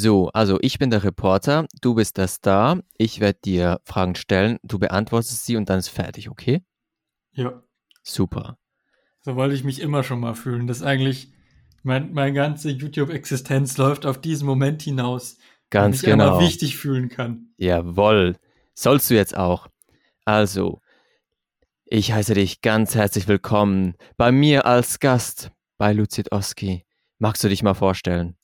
So, also ich bin der Reporter, du bist der Star. Ich werde dir Fragen stellen, du beantwortest sie und dann ist fertig, okay? Ja. Super. So wollte ich mich immer schon mal fühlen. Das eigentlich, mein, meine ganze YouTube-Existenz läuft auf diesen Moment hinaus. Ganz ich genau. immer wichtig fühlen kann. Jawohl. Sollst du jetzt auch. Also, ich heiße dich ganz herzlich willkommen bei mir als Gast bei Luzid Oski. Magst du dich mal vorstellen?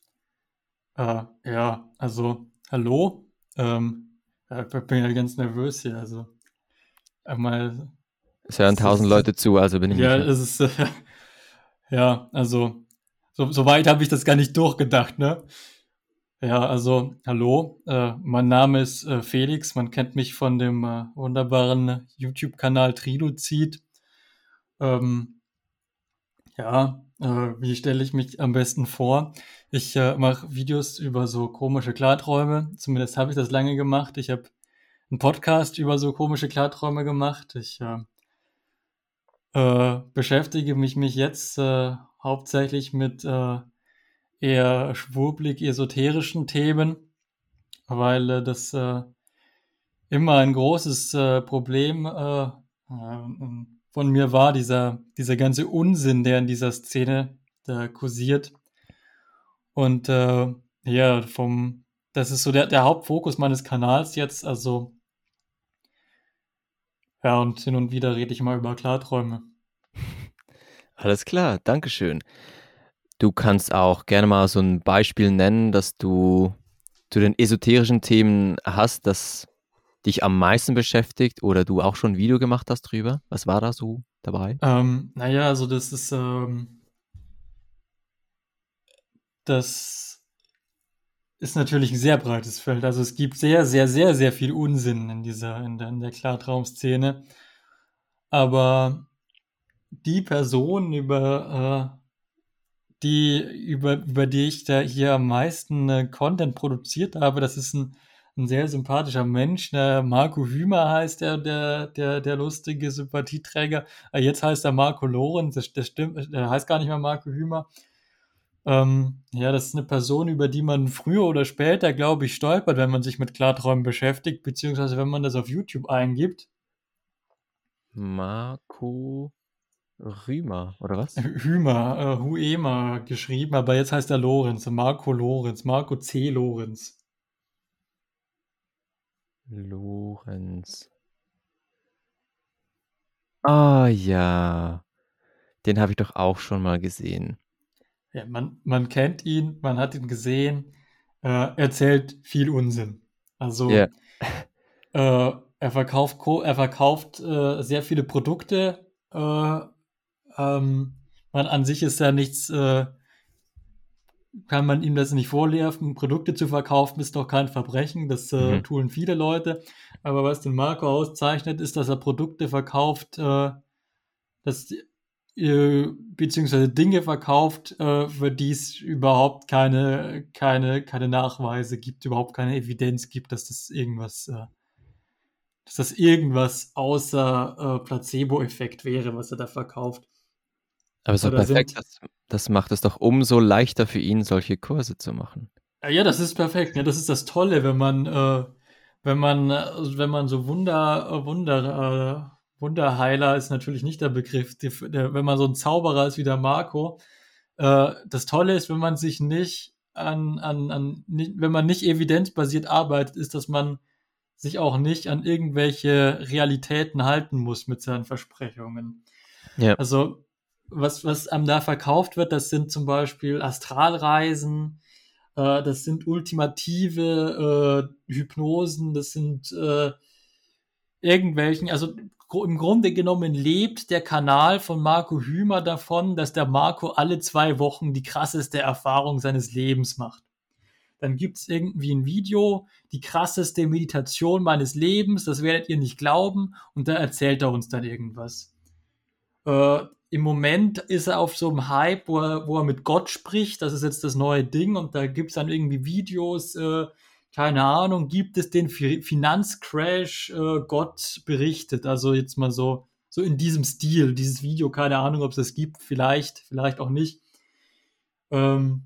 Äh, ja, also, hallo. Ähm, ich bin ja ganz nervös hier. Also, einmal. Es hören tausend Leute zu, also bin ich Ja, nicht. es ist. Äh, ja, also, so, so weit habe ich das gar nicht durchgedacht, ne? Ja, also, hallo. Äh, mein Name ist äh, Felix. Man kennt mich von dem äh, wunderbaren YouTube-Kanal Triluzid. Ähm, ja, äh, wie stelle ich mich am besten vor? Ich äh, mache Videos über so komische Klarträume. Zumindest habe ich das lange gemacht. Ich habe einen Podcast über so komische Klarträume gemacht. Ich äh, äh, beschäftige mich, mich jetzt äh, hauptsächlich mit äh, eher schwurblig esoterischen Themen, weil das immer ein großes Problem äh, von mir war, dieser, dieser ganze Unsinn, der in dieser Szene da kursiert. Und äh, ja, vom, das ist so der, der Hauptfokus meines Kanals jetzt. Also, ja, und hin und wieder rede ich mal über Klarträume. Alles klar, Dankeschön. Du kannst auch gerne mal so ein Beispiel nennen, dass du zu den esoterischen Themen hast, das dich am meisten beschäftigt oder du auch schon ein Video gemacht hast drüber. Was war da so dabei? Ähm, naja, also das ist, ähm, das ist natürlich ein sehr breites Feld. Also es gibt sehr, sehr, sehr, sehr viel Unsinn in dieser, in der, in der Klartraumszene. Aber die Person, über, äh, die, über, über die ich da hier am meisten äh, Content produziert habe, das ist ein, ein sehr sympathischer Mensch. Der Marco Hümer heißt der, der, der, der lustige Sympathieträger. Äh, jetzt heißt er Marco Lorenz, das, das stimmt, der heißt gar nicht mehr Marco Hümer. Ähm, ja, das ist eine Person, über die man früher oder später, glaube ich, stolpert, wenn man sich mit Klarträumen beschäftigt, beziehungsweise wenn man das auf YouTube eingibt. Marco Rümer, oder was? Hümer, äh, Huema geschrieben, aber jetzt heißt er Lorenz, Marco Lorenz, Marco C. Lorenz. Lorenz. Ah ja, den habe ich doch auch schon mal gesehen. Ja, man, man kennt ihn, man hat ihn gesehen, äh, erzählt viel Unsinn. Also Ja. äh, er verkauft, er verkauft äh, sehr viele Produkte. Äh, ähm, man an sich ist ja nichts, äh, kann man ihm das nicht vorwerfen. Produkte zu verkaufen ist doch kein Verbrechen, das äh, Mhm. tun viele Leute. Aber was den Marco auszeichnet, ist, dass er Produkte verkauft, äh, dass äh, beziehungsweise Dinge verkauft, äh, für die es überhaupt keine, keine, keine Nachweise gibt, überhaupt keine Evidenz gibt, dass das irgendwas, äh, dass das irgendwas außer Placebo-Effekt wäre, was er da verkauft. Aber so Oder perfekt, das, das macht es doch umso leichter für ihn, solche Kurse zu machen. Ja, Ja, das ist perfekt. Ja, das ist das Tolle, wenn man, äh, wenn man, äh, wenn man so Wunder, äh, Wunder, äh, Wunderheiler ist natürlich nicht der Begriff. Die, der, wenn man so ein Zauberer ist wie der Marco, äh, das Tolle ist, wenn man sich nicht an, an, an nicht, wenn man nicht evidenzbasiert arbeitet, ist, dass man sich auch nicht an irgendwelche Realitäten halten muss mit seinen Versprechungen. Ja. Also, was, was einem da verkauft wird, das sind zum Beispiel Astralreisen, äh, das sind ultimative äh, Hypnosen, das sind äh, irgendwelchen, also im Grunde genommen lebt der Kanal von Marco Hümer davon, dass der Marco alle zwei Wochen die krasseste Erfahrung seines Lebens macht. Dann gibt es irgendwie ein Video, die krasseste Meditation meines Lebens, das werdet ihr nicht glauben, und da erzählt er uns dann irgendwas. Äh, Im Moment ist er auf so einem Hype, wo er, wo er mit Gott spricht, das ist jetzt das neue Ding, und da gibt es dann irgendwie Videos, äh, keine Ahnung, gibt es den Fi- Finanzcrash, äh, Gott berichtet, also jetzt mal so, so in diesem Stil, dieses Video, keine Ahnung, ob es das gibt, vielleicht, vielleicht auch nicht. Ähm,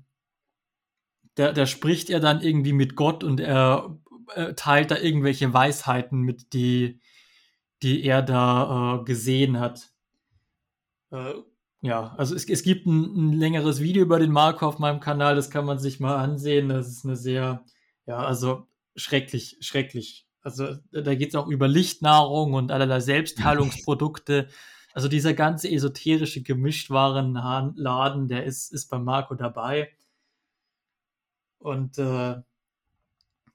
da, da spricht er dann irgendwie mit Gott und er äh, teilt da irgendwelche Weisheiten mit, die, die er da äh, gesehen hat. Äh, ja, also es, es gibt ein, ein, längeres Video über den Marco auf meinem Kanal, das kann man sich mal ansehen. Das ist eine sehr, ja, also schrecklich, schrecklich. Also da geht es auch über Lichtnahrung und allerlei Selbstheilungsprodukte. Also dieser ganze esoterische Gemischtwarenladen, der ist, ist bei Marco dabei. Und äh,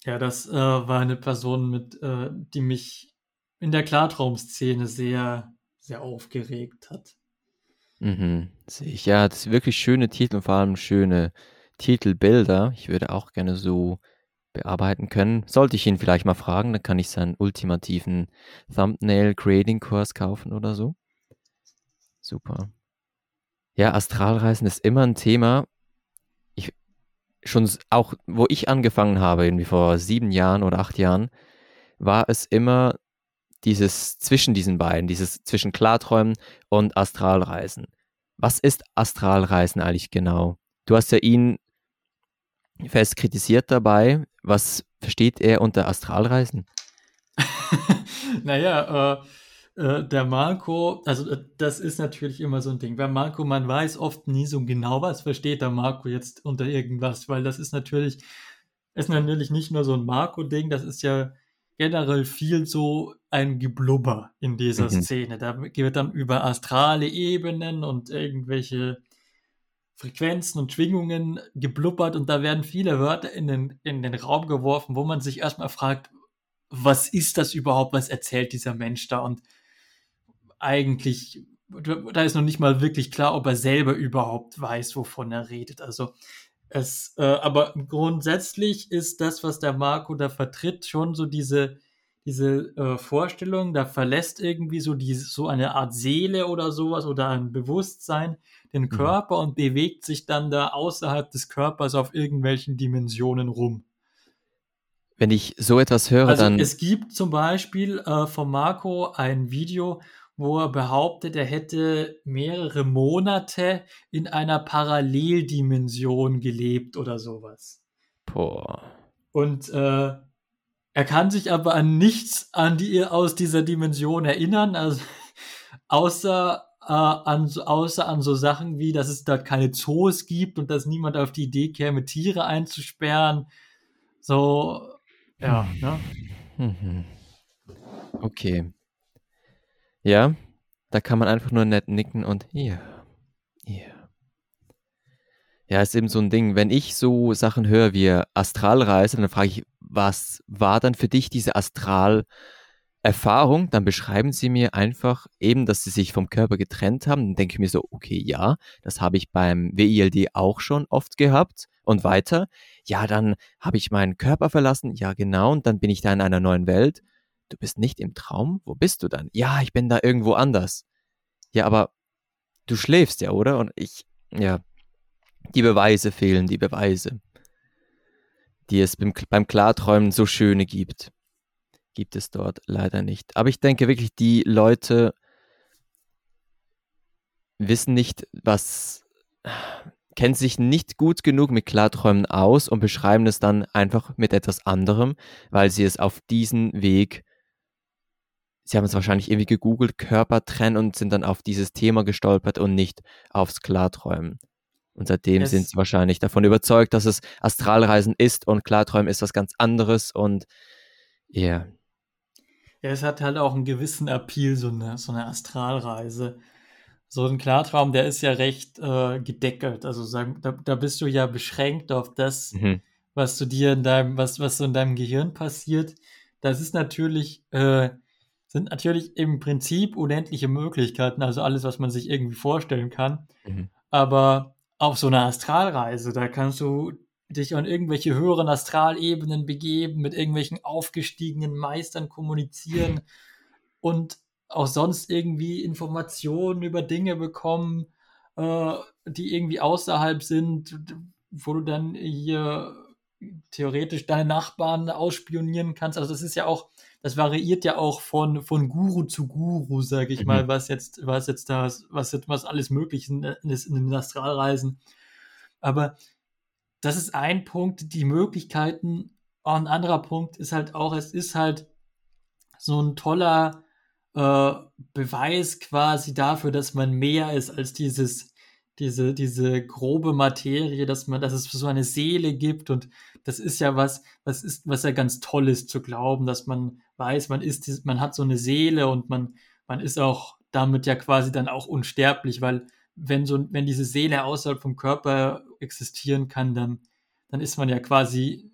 ja, das äh, war eine Person, mit, äh, die mich in der Klartraumszene sehr, sehr aufgeregt hat. Mhm, sehe ich. Ja, das sind wirklich schöne Titel und vor allem schöne Titelbilder. Ich würde auch gerne so bearbeiten können. Sollte ich ihn vielleicht mal fragen, dann kann ich seinen ultimativen Thumbnail-Creating-Kurs kaufen oder so. Super. Ja, Astralreisen ist immer ein Thema. Ich, schon auch, wo ich angefangen habe, irgendwie vor sieben Jahren oder acht Jahren, war es immer dieses zwischen diesen beiden, dieses zwischen Klarträumen und Astralreisen. Was ist Astralreisen eigentlich genau? Du hast ja ihn fest kritisiert dabei. Was versteht er unter Astralreisen? naja, äh, äh, der Marco, also äh, das ist natürlich immer so ein Ding. Bei Marco, man weiß oft nie so genau, was versteht der Marco jetzt unter irgendwas, weil das ist natürlich, ist natürlich nicht nur so ein Marco-Ding, das ist ja generell viel so ein Geblubber in dieser mhm. Szene. Da wird dann über astrale Ebenen und irgendwelche Frequenzen und Schwingungen geblubbert und da werden viele Wörter in den, in den Raum geworfen, wo man sich erstmal fragt, was ist das überhaupt, was erzählt dieser Mensch da? Und eigentlich, da ist noch nicht mal wirklich klar, ob er selber überhaupt weiß, wovon er redet. Also es, äh, aber grundsätzlich ist das, was der Marco da vertritt, schon so diese, diese äh, Vorstellung, da verlässt irgendwie so, die, so eine Art Seele oder sowas oder ein Bewusstsein den mhm. Körper mhm. und bewegt sich dann da außerhalb des Körpers auf irgendwelchen Dimensionen rum. Wenn ich so etwas höre, also dann. Es gibt zum Beispiel äh, von Marco ein Video, wo er behauptet, er hätte mehrere Monate in einer Paralleldimension gelebt oder sowas. Boah. Und äh, er kann sich aber an nichts an die, aus dieser Dimension erinnern, also außer äh, an, außer an so Sachen wie, dass es da keine Zoos gibt und dass niemand auf die Idee käme, Tiere einzusperren. So, ja, ne? Mhm. Okay. Ja, da kann man einfach nur nett nicken und ja, ja. Ja, ist eben so ein Ding. Wenn ich so Sachen höre wie Astralreise, dann frage ich, was war dann für dich diese Astral- Erfahrung, dann beschreiben sie mir einfach eben, dass sie sich vom Körper getrennt haben. Dann denke ich mir so, okay, ja, das habe ich beim WILD auch schon oft gehabt. Und weiter, ja, dann habe ich meinen Körper verlassen. Ja, genau. Und dann bin ich da in einer neuen Welt. Du bist nicht im Traum? Wo bist du dann? Ja, ich bin da irgendwo anders. Ja, aber du schläfst ja, oder? Und ich, ja, die Beweise fehlen, die Beweise, die es beim, beim Klarträumen so schöne gibt gibt es dort leider nicht. Aber ich denke wirklich, die Leute wissen nicht, was, kennen sich nicht gut genug mit Klarträumen aus und beschreiben es dann einfach mit etwas anderem, weil sie es auf diesen Weg, sie haben es wahrscheinlich irgendwie gegoogelt, Körper trennen und sind dann auf dieses Thema gestolpert und nicht aufs Klarträumen. Und seitdem es sind sie wahrscheinlich davon überzeugt, dass es Astralreisen ist und Klarträumen ist was ganz anderes und ja, yeah. Ja, es hat halt auch einen gewissen Appeal, so eine, so eine Astralreise. So ein Klartraum, der ist ja recht äh, gedeckelt. Also sagen, da, da bist du ja beschränkt auf das, mhm. was du dir in deinem, was, was so in deinem Gehirn passiert. Das ist natürlich, äh, sind natürlich im Prinzip unendliche Möglichkeiten, also alles, was man sich irgendwie vorstellen kann. Mhm. Aber auf so einer Astralreise, da kannst du dich an irgendwelche höheren Astralebenen begeben, mit irgendwelchen aufgestiegenen Meistern kommunizieren und auch sonst irgendwie Informationen über Dinge bekommen, äh, die irgendwie außerhalb sind, wo du dann hier theoretisch deine Nachbarn ausspionieren kannst. Also das ist ja auch, das variiert ja auch von, von Guru zu Guru, sage ich mhm. mal, was jetzt, was jetzt das, was jetzt was alles möglich ist in, den Astralreisen. Aber das ist ein Punkt, die Möglichkeiten. Ein anderer Punkt ist halt auch, es ist halt so ein toller äh, Beweis quasi dafür, dass man mehr ist als dieses, diese, diese grobe Materie, dass man, dass es so eine Seele gibt und das ist ja was, was ist, was ja ganz toll ist zu glauben, dass man weiß, man ist, man hat so eine Seele und man, man ist auch damit ja quasi dann auch unsterblich, weil wenn so, wenn diese Seele außerhalb vom Körper existieren kann, dann, dann ist man ja quasi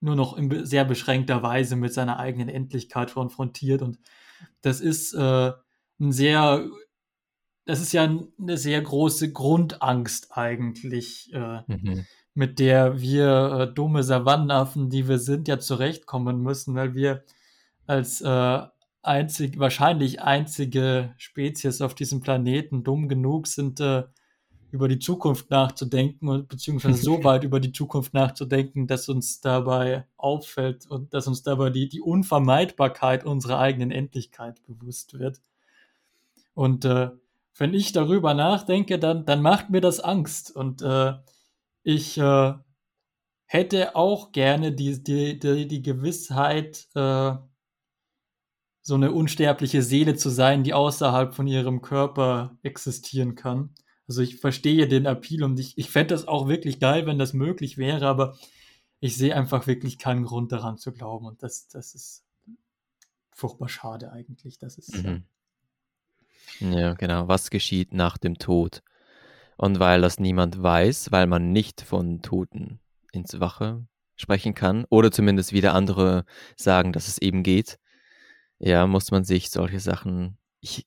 nur noch in sehr beschränkter Weise mit seiner eigenen Endlichkeit konfrontiert und das ist äh, ein sehr, das ist ja eine sehr große Grundangst eigentlich, äh, mhm. mit der wir äh, dumme Savannenaffen, die wir sind, ja zurechtkommen müssen, weil wir als äh, einzig, wahrscheinlich einzige Spezies auf diesem Planeten dumm genug sind, äh, über die Zukunft nachzudenken, beziehungsweise so weit über die Zukunft nachzudenken, dass uns dabei auffällt und dass uns dabei die, die Unvermeidbarkeit unserer eigenen Endlichkeit bewusst wird. Und äh, wenn ich darüber nachdenke, dann, dann macht mir das Angst. Und äh, ich äh, hätte auch gerne die, die, die, die Gewissheit, äh, so eine unsterbliche Seele zu sein, die außerhalb von ihrem Körper existieren kann. Also ich verstehe den Appeal und ich, ich fände das auch wirklich geil, wenn das möglich wäre, aber ich sehe einfach wirklich keinen Grund daran zu glauben und das, das ist furchtbar schade eigentlich. Das ist. Mhm. Ja, genau. Was geschieht nach dem Tod? Und weil das niemand weiß, weil man nicht von Toten ins Wache sprechen kann, oder zumindest wieder andere sagen, dass es eben geht, ja, muss man sich solche Sachen. Ich,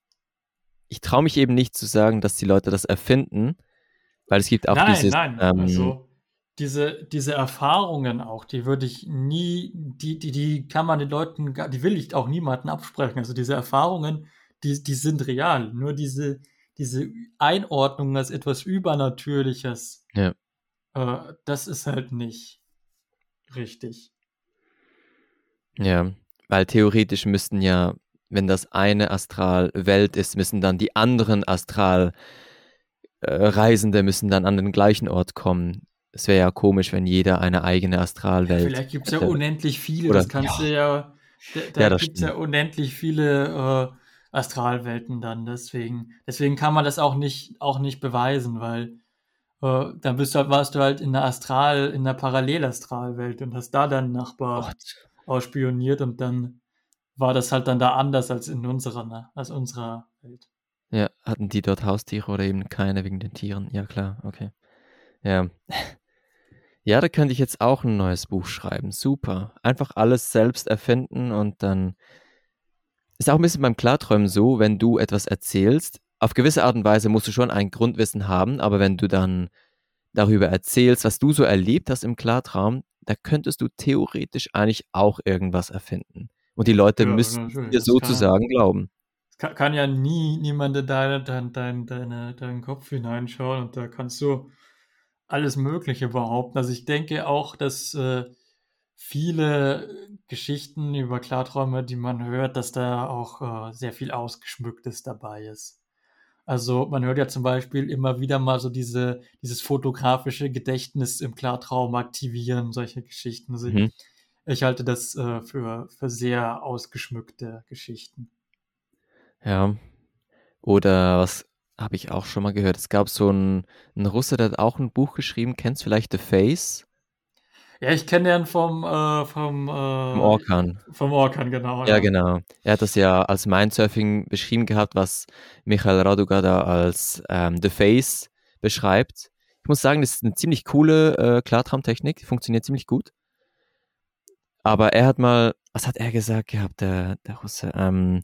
ich traue mich eben nicht zu sagen, dass die Leute das erfinden, weil es gibt auch nein, dieses. Nein, ähm, also diese, diese Erfahrungen auch, die würde ich nie, die, die, die kann man den Leuten, die will ich auch niemanden absprechen. Also diese Erfahrungen, die, die sind real. Nur diese, diese Einordnung als etwas Übernatürliches, ja. äh, das ist halt nicht richtig. Ja, weil theoretisch müssten ja wenn das eine Astralwelt ist, müssen dann die anderen Astralreisende äh, müssen dann an den gleichen Ort kommen. Es wäre ja komisch, wenn jeder eine eigene Astralwelt. Ja, vielleicht gibt es ja unendlich viele, Oder, das kannst ja. du ja. Da, da ja, gibt es ja unendlich viele äh, Astralwelten dann, deswegen. Deswegen kann man das auch nicht, auch nicht beweisen, weil äh, dann bist du, warst du halt in der Astral, in der Parallelastralwelt und hast da deinen Nachbar Gott. Ausspioniert und dann war das halt dann da anders als in unserer, ne? als unserer Welt. Ja, hatten die dort Haustiere oder eben keine wegen den Tieren? Ja, klar, okay. Ja. Ja, da könnte ich jetzt auch ein neues Buch schreiben. Super. Einfach alles selbst erfinden und dann ist auch ein bisschen beim Klarträumen so, wenn du etwas erzählst, auf gewisse Art und Weise musst du schon ein Grundwissen haben, aber wenn du dann darüber erzählst, was du so erlebt hast im Klartraum, da könntest du theoretisch eigentlich auch irgendwas erfinden. Und die Leute ja, müssen dir sozusagen glauben. Es kann, kann, ja nie niemand in deine, dein, dein, deine, deinen Kopf hineinschauen und da kannst du alles Mögliche behaupten. Also ich denke auch, dass äh, viele Geschichten über Klarträume, die man hört, dass da auch äh, sehr viel Ausgeschmücktes dabei ist. Also man hört ja zum Beispiel immer wieder mal so diese, dieses fotografische Gedächtnis im Klartraum aktivieren, solche Geschichten. Also mhm. Ich halte das äh, für, für sehr ausgeschmückte Geschichten. Ja. Oder was habe ich auch schon mal gehört? Es gab so einen, einen Russe, der hat auch ein Buch geschrieben. Kennst du vielleicht The Face? Ja, ich kenne den vom, äh, vom, äh, vom Orkan. Vom Orkan, genau. Ja, ja, genau. Er hat das ja als Mindsurfing beschrieben gehabt, was Michael Raduga da als ähm, The Face beschreibt. Ich muss sagen, das ist eine ziemlich coole äh, Klartraumtechnik, die funktioniert ziemlich gut. Aber er hat mal, was hat er gesagt gehabt, der, der Russe? Ähm,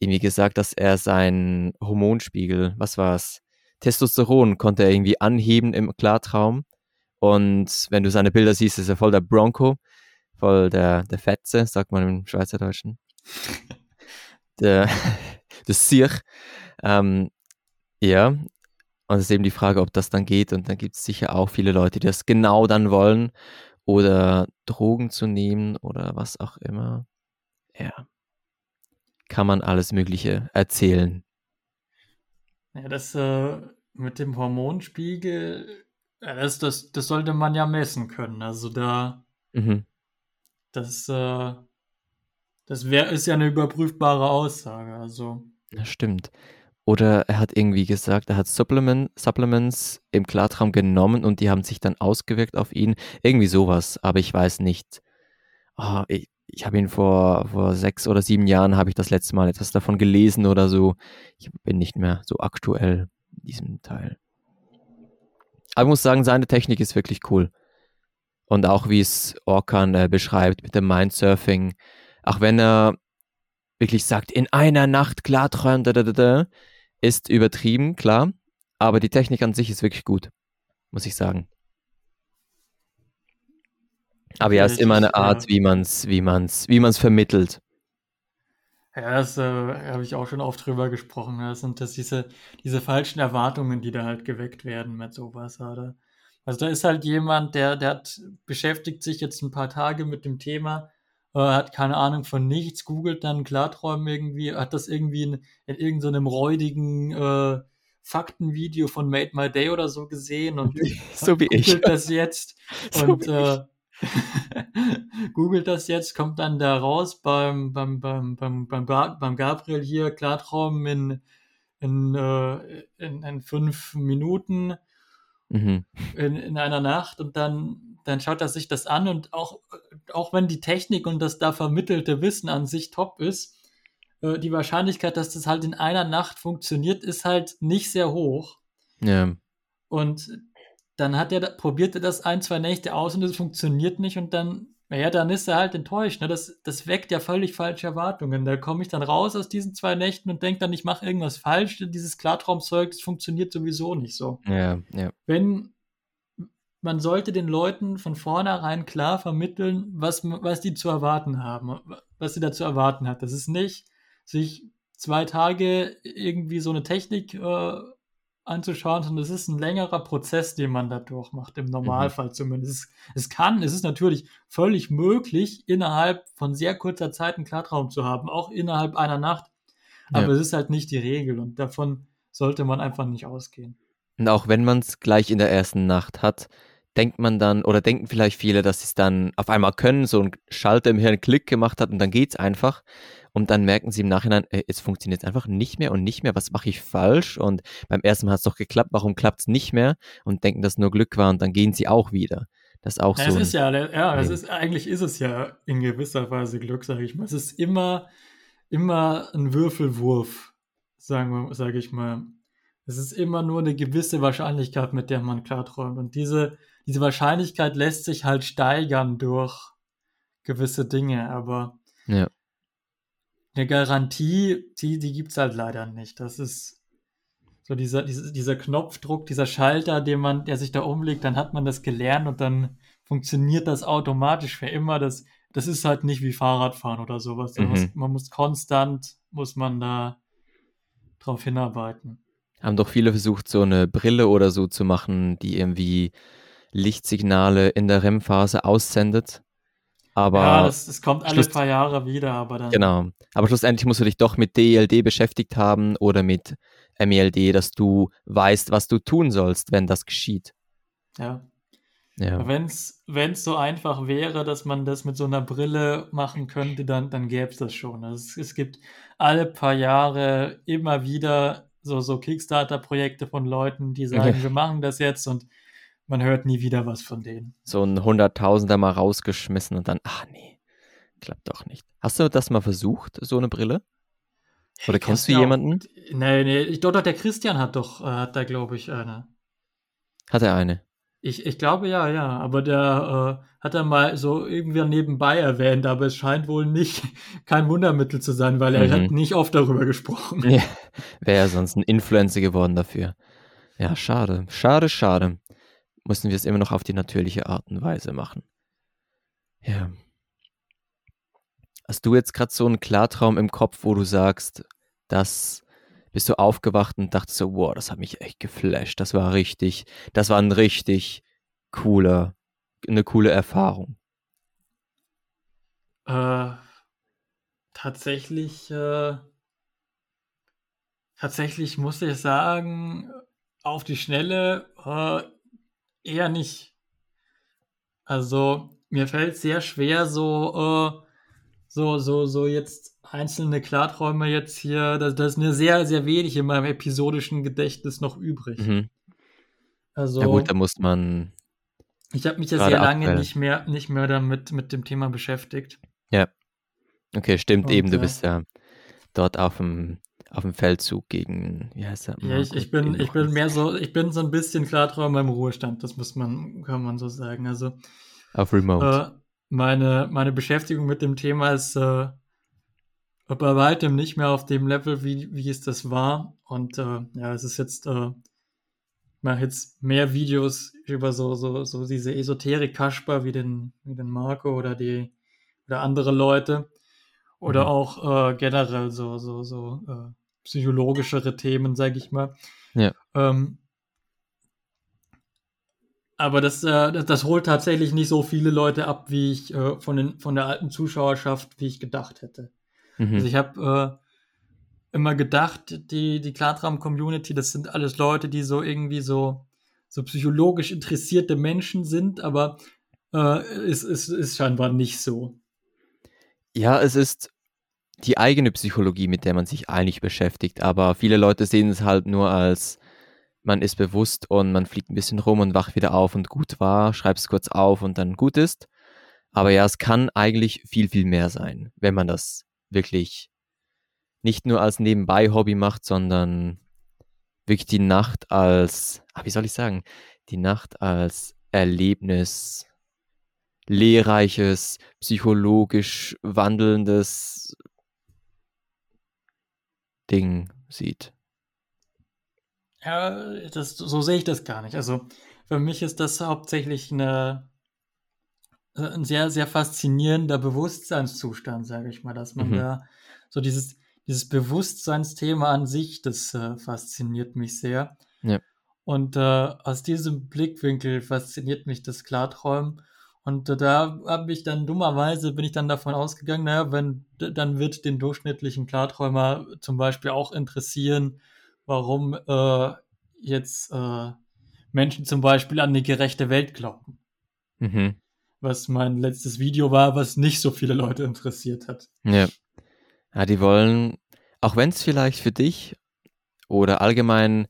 irgendwie gesagt, dass er seinen Hormonspiegel, was war es? Testosteron konnte er irgendwie anheben im Klartraum. Und wenn du seine Bilder siehst, ist er voll der Bronco, voll der, der Fetze, sagt man im Schweizerdeutschen. der, der Siech. Ähm, ja, und es ist eben die Frage, ob das dann geht. Und dann gibt es sicher auch viele Leute, die das genau dann wollen oder Drogen zu nehmen oder was auch immer. Ja. Kann man alles Mögliche erzählen. Ja, das äh, mit dem Hormonspiegel das, das, das sollte man ja messen können. Also da, Mhm. das, äh, das wär, ist ja eine überprüfbare Aussage. Also, Ja, stimmt. Oder er hat irgendwie gesagt, er hat Supplement, Supplements im Klartraum genommen und die haben sich dann ausgewirkt auf ihn. Irgendwie sowas, aber ich weiß nicht. Ah, ich ich habe ihn vor, vor sechs oder sieben Jahren, habe ich das letzte Mal etwas davon gelesen oder so. Ich bin nicht mehr so aktuell in diesem Teil. Aber ich muss sagen, seine Technik ist wirklich cool. Und auch wie es Orkan äh, beschreibt mit dem Mindsurfing, auch wenn er wirklich sagt, in einer Nacht klarträumen, da, da, da, da, ist übertrieben, klar. Aber die Technik an sich ist wirklich gut, muss ich sagen. Aber ja, es ist immer eine Art, wie man es wie man's, wie man's vermittelt. Ja, das äh, habe ich auch schon oft drüber gesprochen. Das sind das diese, diese falschen Erwartungen, die da halt geweckt werden mit sowas. Oder? Also da ist halt jemand, der, der hat, beschäftigt sich jetzt ein paar Tage mit dem Thema, äh, hat keine Ahnung von nichts, googelt dann Klarträumen irgendwie, hat das irgendwie in, in irgendeinem so räudigen äh, Faktenvideo von Made My Day oder so gesehen und so wie ich. googelt das jetzt So und äh, googelt das jetzt, kommt dann da raus beim, beim, beim, beim, beim, beim Gabriel hier, Klartraum in, in, äh, in, in fünf Minuten Mhm. in, in einer Nacht und dann, dann schaut er sich das an und auch, auch wenn die Technik und das da vermittelte Wissen an sich top ist, äh, die Wahrscheinlichkeit, dass das halt in einer Nacht funktioniert, ist halt nicht sehr hoch. Ja. Und dann hat er, probiert er das ein, zwei Nächte aus und es funktioniert nicht und dann, naja, dann ist er halt enttäuscht. Ne? Das, das weckt ja völlig falsche Erwartungen. Da komme ich dann raus aus diesen zwei Nächten und denke dann, ich mache irgendwas falsch. Dieses Klartraumzeug funktioniert sowieso nicht so. Ja, ja. Wenn man sollte den Leuten von vornherein klar vermitteln, was, was die zu erwarten haben, was sie da zu erwarten hat. Das ist nicht, sich zwei Tage irgendwie so eine Technik äh, anzuschauen, sondern es ist ein längerer Prozess, den man da durchmacht, im Normalfall zumindest. Es, es kann, es ist natürlich völlig möglich, innerhalb von sehr kurzer Zeit einen Klartraum zu haben, auch innerhalb einer Nacht. Aber Ja. es ist halt nicht die Regel und davon sollte man einfach nicht ausgehen. Und auch wenn man es gleich in der ersten Nacht hat, denkt man dann, oder denken vielleicht viele, dass sie es dann auf einmal können, so ein Schalter im Hirn Klick gemacht hat und dann geht's einfach. Und dann merken sie im Nachhinein, äh, es funktioniert einfach nicht mehr und nicht mehr, was mache ich falsch? Und beim ersten Mal hat es doch geklappt, warum klappt es nicht mehr? Und denken, dass nur Glück war und dann gehen sie auch wieder. Das ist auch Ja, so. ist ja, ja, Ding. ist, eigentlich ist es ja in gewisser Weise Glück, sage ich mal. Es ist immer, immer ein Würfelwurf, sage ich mal. Es ist immer nur eine gewisse Wahrscheinlichkeit, mit der man klarträumt. Und diese, diese Wahrscheinlichkeit lässt sich halt steigern durch gewisse Dinge, aber Ja. Eine Garantie, die, die gibt es halt leider nicht. Das ist so dieser, dieser, dieser Knopfdruck, dieser Schalter, den man, der sich da umlegt, dann hat man das gelernt und dann funktioniert das automatisch für immer. Das, das ist halt nicht wie Fahrradfahren oder sowas. Man, Mhm. muss, man muss konstant, muss man da drauf hinarbeiten. Haben doch viele versucht, so eine Brille oder so zu machen, die irgendwie Lichtsignale in der REM-Phase aussendet. Aber ja, das, das kommt alle paar Jahre wieder, aber dann. Genau. Aber schlussendlich musst du dich doch mit DELD beschäftigt haben oder mit MELD, dass du weißt, was du tun sollst, wenn das geschieht. Ja. Ja. Wenn es so einfach wäre, dass man das mit so einer Brille machen könnte, dann, dann gäbe es das schon. Also es, es gibt alle paar Jahre immer wieder so, so Kickstarter-Projekte von Leuten, die sagen, Ja. wir machen das jetzt und man hört nie wieder was von denen. So ein Hunderttausender mal rausgeschmissen und dann, ach nee, klappt doch nicht. Hast du das mal versucht, so eine Brille? Oder kennst du jemanden? Nee, nee, ich glaube, der Christian hat doch, äh, hat da, glaube ich, eine. Hat er eine? Ich, ich glaube ja, ja, aber der äh, hat er mal so irgendwie nebenbei erwähnt, aber es scheint wohl nicht kein Wundermittel zu sein, weil er Mhm. hat nicht oft darüber gesprochen. Ja, wäre ja sonst ein Influencer geworden dafür. Ja, schade. Schade, schade. Müssen wir es immer noch auf die natürliche Art und Weise machen. Ja. Hast du jetzt gerade so einen Klartraum im Kopf, wo du sagst, das bist du aufgewacht und dachtest so, wow, das hat mich echt geflasht. Das war richtig, das war ein richtig cooler, eine coole Erfahrung. Äh, tatsächlich, äh, tatsächlich muss ich sagen, auf die Schnelle, äh, eher nicht. Also mir fällt sehr schwer, so, äh, so, so, so jetzt einzelne Klarträume jetzt hier, da, da ist mir sehr, sehr wenig in meinem episodischen Gedächtnis noch übrig. Mhm. Also, Ja gut, da muss man ich habe mich ja sehr lange aktuell. nicht mehr, nicht mehr damit mit dem Thema beschäftigt. Okay, stimmt Und, eben, du äh, bist ja dort auf dem auf dem Feldzug gegen, wie heißt er? Ja, ich, ich bin, ich bin mehr so, ich bin so ein bisschen Klarträumer im Ruhestand, das muss man, kann man so sagen. Also Auf Remote. äh, meine, meine Beschäftigung mit dem Thema ist äh, bei weitem nicht mehr auf dem Level, wie, wie es das war. Und äh, ja, es ist jetzt, äh, ich mache jetzt mehr Videos über so, so, so diese Esoterik-Kasper wie den, wie den Marco oder die oder andere Leute. Oder Mhm. auch äh, generell so, so, so äh, psychologischere Themen, sage ich mal. Ja. Ähm, aber das, äh, das, das holt tatsächlich nicht so viele Leute ab, wie ich äh, von, den, von der alten Zuschauerschaft, wie ich gedacht hätte. Also Mhm. ich habe äh, immer gedacht, die, die Klartraum-Community, das sind alles Leute, die so irgendwie so, so psychologisch interessierte Menschen sind, aber äh, es ist, ist scheinbar nicht so. Ja, es ist die eigene Psychologie, mit der man sich eigentlich beschäftigt, aber viele Leute sehen es halt nur als man ist bewusst und man fliegt ein bisschen rum und wacht wieder auf und gut war, schreibt es kurz auf und dann gut ist. Aber ja, es kann eigentlich viel, viel mehr sein, wenn man das wirklich nicht nur als Nebenbei-Hobby macht, sondern wirklich die Nacht als, ah, wie soll ich sagen, die Nacht als Erlebnis, lehrreiches, psychologisch wandelndes Ding sieht. Ja, das, so sehe ich das gar nicht. Also für mich ist das hauptsächlich eine, äh, ein sehr, sehr faszinierender Bewusstseinszustand, sage ich mal, dass man Mhm. da so dieses, dieses Bewusstseinsthema an sich, das äh, fasziniert mich sehr. Ja. Und äh, aus diesem Blickwinkel fasziniert mich das Klarträumen. Und da habe ich dann dummerweise bin ich dann davon ausgegangen, naja, wenn dann wird den durchschnittlichen Klarträumer zum Beispiel auch interessieren, warum äh, jetzt äh, Menschen zum Beispiel an eine gerechte Welt glauben. Mhm. Was mein letztes Video war, was nicht so viele Leute interessiert hat. Ja. Ja, die wollen, auch wenn es vielleicht für dich oder allgemein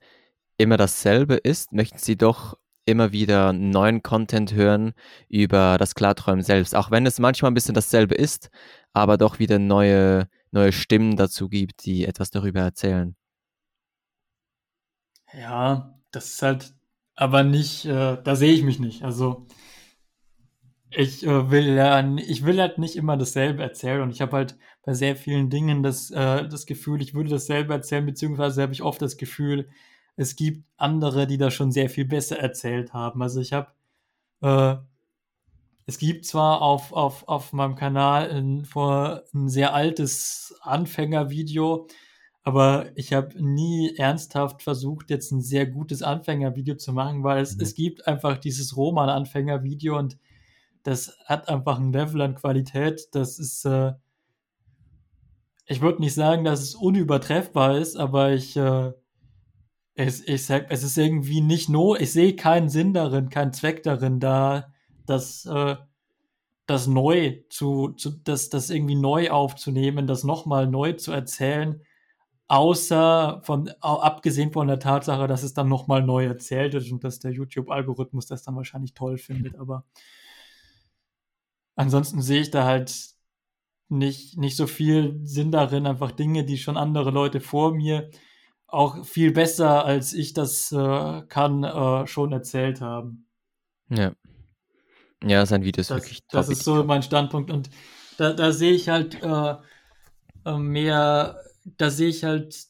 immer dasselbe ist, möchten sie doch immer wieder neuen Content hören über das Klarträumen selbst. Auch wenn es manchmal ein bisschen dasselbe ist, aber doch wieder neue, neue Stimmen dazu gibt, die etwas darüber erzählen. Ja, das ist halt aber nicht, äh, da sehe ich mich nicht. Also ich äh, will ja, ich will halt nicht immer dasselbe erzählen und ich habe halt bei sehr vielen Dingen das, äh, das Gefühl, ich würde dasselbe erzählen, beziehungsweise habe ich oft das Gefühl, es gibt andere, die das schon sehr viel besser erzählt haben. Also ich habe, äh, es gibt zwar auf, auf, auf meinem Kanal ein, vor, ein sehr altes Anfängervideo, aber ich habe nie ernsthaft versucht, jetzt ein sehr gutes Anfängervideo zu machen, weil es, Mhm. es gibt einfach dieses Roman-Anfängervideo und das hat einfach ein Level an Qualität, das ist, äh, ich würde nicht sagen, dass es unübertreffbar ist, aber ich, äh, es, ich sag, es ist irgendwie nicht no, ich sehe keinen Sinn darin, keinen Zweck darin, da das, äh, das neu zu, zu das, das irgendwie neu aufzunehmen, das nochmal neu zu erzählen, außer von, abgesehen von der Tatsache, dass es dann nochmal neu erzählt wird und dass der YouTube-Algorithmus das dann wahrscheinlich toll findet, aber ansonsten sehe ich da halt nicht, nicht so viel Sinn darin, einfach Dinge, die schon andere Leute vor mir auch viel besser, als ich das äh, kann, äh, schon erzählt haben. Ja. Ja, sein Video ist Das, wirklich das ist so mein Standpunkt. Und da, da sehe ich halt äh, äh, mehr, da sehe ich halt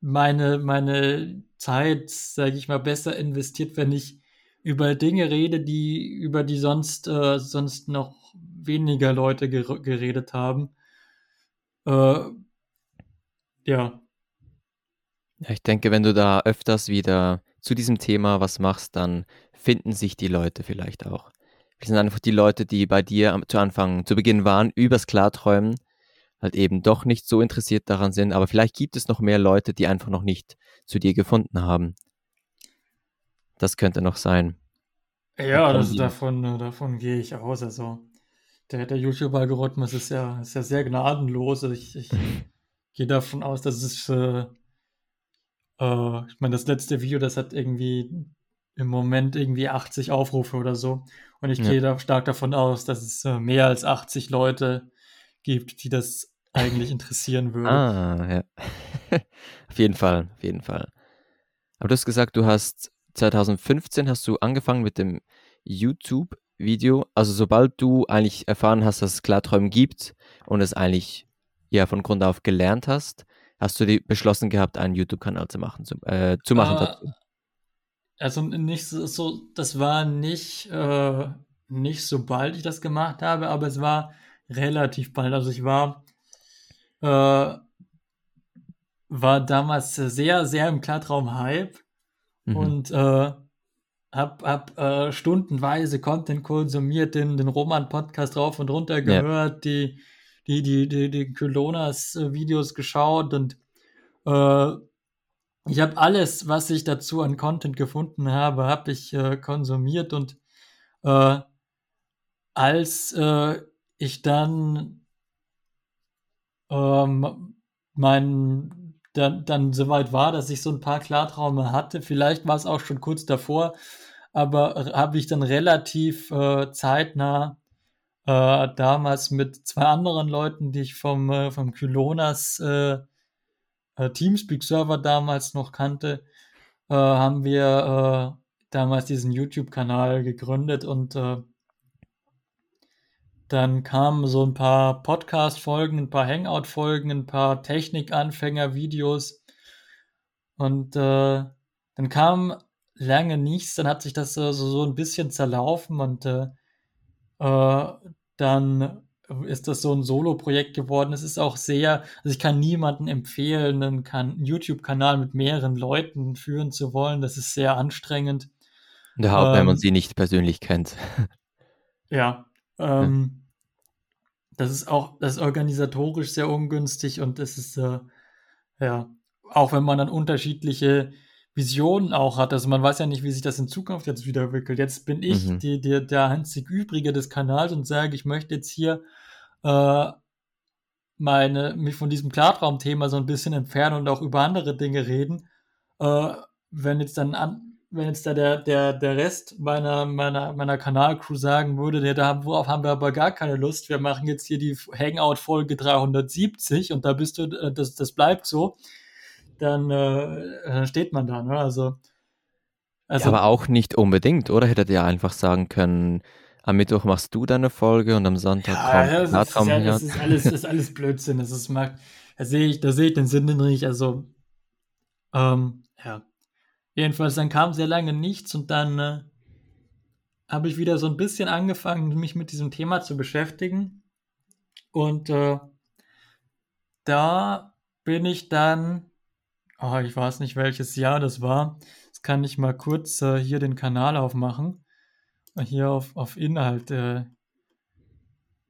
meine, meine Zeit, sage ich mal, besser investiert, wenn ich über Dinge rede, die, über die sonst, äh, sonst noch weniger Leute ger geredet haben. Äh, ja, Ja, ich denke, wenn du da öfters wieder zu diesem Thema was machst, dann finden sich die Leute vielleicht auch. Das sind einfach die Leute, die bei dir am, zu Anfang, zu Beginn waren, übers Klarträumen, halt eben doch nicht so interessiert daran sind, aber vielleicht gibt es noch mehr Leute, die einfach noch nicht zu dir gefunden haben. Das könnte noch sein. Ja, das, davon, äh, davon gehe ich aus. Also der, der YouTube-Algorithmus ist ja, ist ja sehr gnadenlos. Also ich, ich gehe davon aus, dass es, äh, äh, ich meine, das letzte Video, das hat irgendwie im Moment irgendwie 80 Aufrufe oder so. Und ich ja. gehe da stark davon aus, dass es äh, mehr als 80 Leute gibt, die das eigentlich interessieren würde. Ah, ja. auf jeden Fall, auf jeden Fall. Aber du hast gesagt, du hast 2015 hast du angefangen mit dem YouTube-Video. Also sobald du eigentlich erfahren hast, dass es Klarträumen gibt und es eigentlich ja von Grund auf gelernt hast, hast du die beschlossen gehabt, einen YouTube-Kanal zu machen, zu, äh, zu machen. Uh, also nicht so, das war nicht, äh, nicht sobald ich das gemacht habe, aber es war relativ bald. Also ich war, äh, war damals sehr, sehr im Klartraum-Hype mhm. und äh, hab, hab äh, stundenweise Content konsumiert, den, den Roman-Podcast rauf und runter gehört, ja. die, die, die, die, die Kylonas-Videos geschaut und äh, ich habe alles, was ich dazu an Content gefunden habe, habe ich äh, konsumiert und äh, als äh, ich dann ähm, mein dann, dann soweit war, dass ich so ein paar Klartraume hatte, vielleicht war es auch schon kurz davor, aber habe ich dann relativ äh, zeitnah äh, damals mit zwei anderen Leuten, die ich vom, äh, vom Kylonas äh, äh, Teamspeak-Server damals noch kannte, äh, haben wir äh, damals diesen YouTube-Kanal gegründet und dann kamen so ein paar Podcast-Folgen, ein paar Hangout-Folgen, ein paar Technik-Anfänger-Videos und dann kam lange nichts, dann hat sich das so, so ein bisschen zerlaufen und äh, dann ist das so ein Solo-Projekt geworden. Es ist auch sehr, also ich kann niemandem empfehlen, einen, YouTube-Kanal mit mehreren Leuten führen zu wollen. Das ist sehr anstrengend. Überhaupt, ähm, wenn man ähm, sie nicht persönlich kennt. Ja, ähm, ja. das ist auch, das ist organisatorisch sehr ungünstig und es ist, äh, ja, auch wenn man dann unterschiedliche Visionen auch hat. Also man weiß ja nicht, wie sich das in Zukunft jetzt wieder entwickelt. Jetzt bin ich mhm. die, die, der einzig Übrige des Kanals und sage, ich möchte jetzt hier äh, meine, mich von diesem Klartraumthema so ein bisschen entfernen und auch über andere Dinge reden. Äh, wenn jetzt dann an, wenn jetzt da der, der, der Rest meiner, meiner, meiner Kanalcrew sagen würde, der, da, worauf haben wir aber gar keine Lust, wir machen jetzt hier die Hangout-Folge 370 und da bist du, äh, das, das bleibt so, dann äh, steht man da. Ne? Also, also, ja, aber auch nicht unbedingt, oder? Hättet ihr einfach sagen können, am Mittwoch machst du deine Folge und am Sonntag ja, kommt ja, das, ist, ja, das ist alles, das ist alles Blödsinn. Das ist, macht, da sehe ich, da sehe ich den Sinn nicht. Also, ähm, ja. Jedenfalls, dann kam sehr lange nichts und dann äh, habe ich wieder so ein bisschen angefangen, mich mit diesem Thema zu beschäftigen. Und äh, da bin ich dann, oh, ich weiß nicht, welches Jahr das war. Jetzt kann ich mal kurz äh, hier den Kanal aufmachen hier auf, auf Inhalte.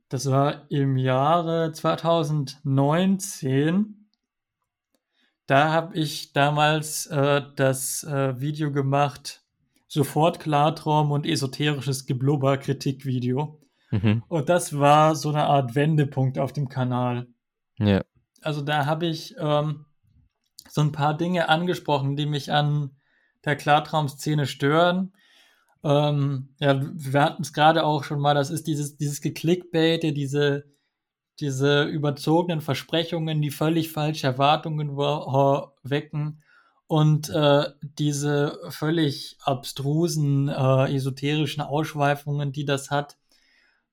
Das war im Jahre 2019. Da habe ich damals äh, das äh, Video gemacht, sofort Klartraum und esoterisches Geblubber Kritikvideo. Mhm. Und das war so eine Art Wendepunkt auf dem Kanal. Ja. Also da habe ich ähm, so ein paar Dinge angesprochen, die mich an der Klartraumszene stören. Ähm, ja, wir hatten es gerade auch schon mal, das ist dieses, dieses Geklickbait, diese, diese überzogenen Versprechungen, die völlig falsche Erwartungen wecken und äh, diese völlig abstrusen äh, esoterischen Ausschweifungen, die das hat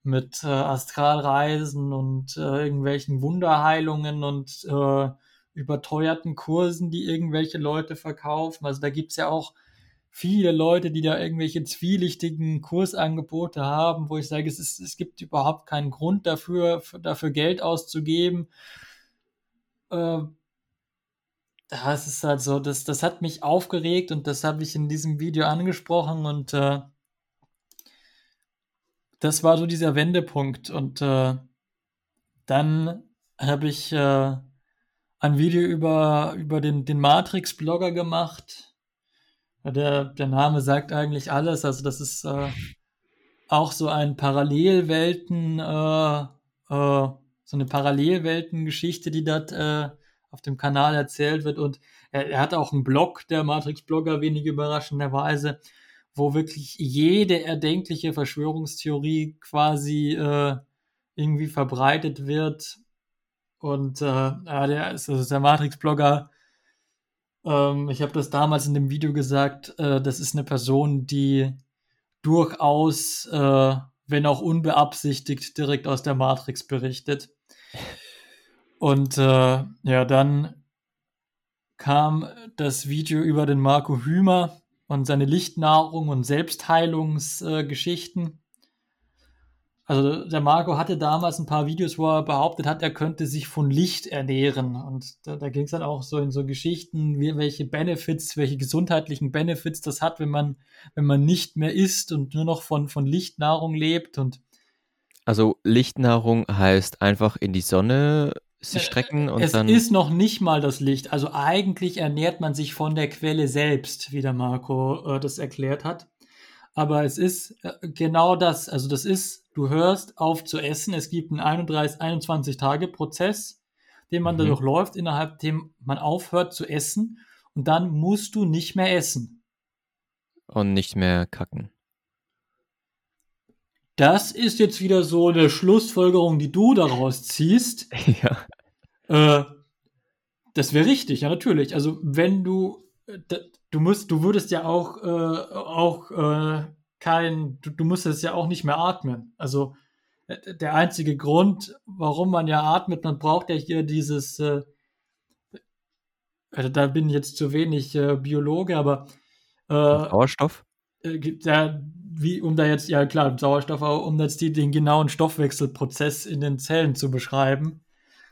mit äh, Astralreisen und äh, irgendwelchen Wunderheilungen und äh, überteuerten Kursen, die irgendwelche Leute verkaufen. Also da gibt's ja auch viele Leute, die da irgendwelche zwielichtigen Kursangebote haben, wo ich sage, es, ist, es gibt überhaupt keinen Grund dafür, dafür Geld auszugeben. Äh, das ist halt so, das, das hat mich aufgeregt und das habe ich in diesem Video angesprochen und äh, das war so dieser Wendepunkt und äh, dann habe ich äh, ein Video über, über den, den Matrix-Blogger gemacht Der, der Name sagt eigentlich alles. Also das ist äh, auch so ein Parallelwelten, äh, äh, so eine Parallelwelten-Geschichte, die dort äh, auf dem Kanal erzählt wird. Und er, er hat auch einen Blog, der Matrix-Blogger, wenig überraschenderweise, wo wirklich jede erdenkliche Verschwörungstheorie quasi äh, irgendwie verbreitet wird. Und äh, ja, der ist also der Matrix-Blogger. Ähm, ich habe das damals in dem Video gesagt, äh, das ist eine Person, die durchaus, äh, wenn auch unbeabsichtigt, direkt aus der Matrix berichtet. Und äh, ja, dann kam das Video über den Marco Hümer und seine Lichtnahrung und Selbstheilungsgeschichten. Also der Marco hatte damals ein paar Videos, wo er behauptet hat, er könnte sich von Licht ernähren. Und da, da ging es dann auch so in so Geschichten, wie, welche Benefits, welche gesundheitlichen Benefits das hat, wenn man, wenn man nicht mehr isst und nur noch von, von Lichtnahrung lebt. Und also Lichtnahrung heißt einfach in die Sonne sich strecken und es dann. Es ist noch nicht mal das Licht. Also eigentlich ernährt man sich von der Quelle selbst, wie der Marco äh, das erklärt hat. Aber es ist äh, genau das. Also das ist, du hörst auf zu essen. Es gibt einen 31, 21 Tage Prozess, den man mhm. dadurch läuft, innerhalb dem man aufhört zu essen. Und dann musst du nicht mehr essen. Und nicht mehr kacken. Das ist jetzt wieder so eine Schlussfolgerung, die du daraus ziehst. Ja. Äh, das wäre richtig, ja, natürlich. Also, wenn du, du musst, du würdest ja auch, äh, auch äh, kein, du, du müsstest ja auch nicht mehr atmen. Also, äh, der einzige Grund, warum man ja atmet, man braucht ja hier dieses, äh, also da bin ich jetzt zu wenig äh, Biologe, aber äh, Sauerstoff? Äh, ja, wie, um da jetzt, ja klar, Sauerstoff, um jetzt die, den genauen Stoffwechselprozess in den Zellen zu beschreiben.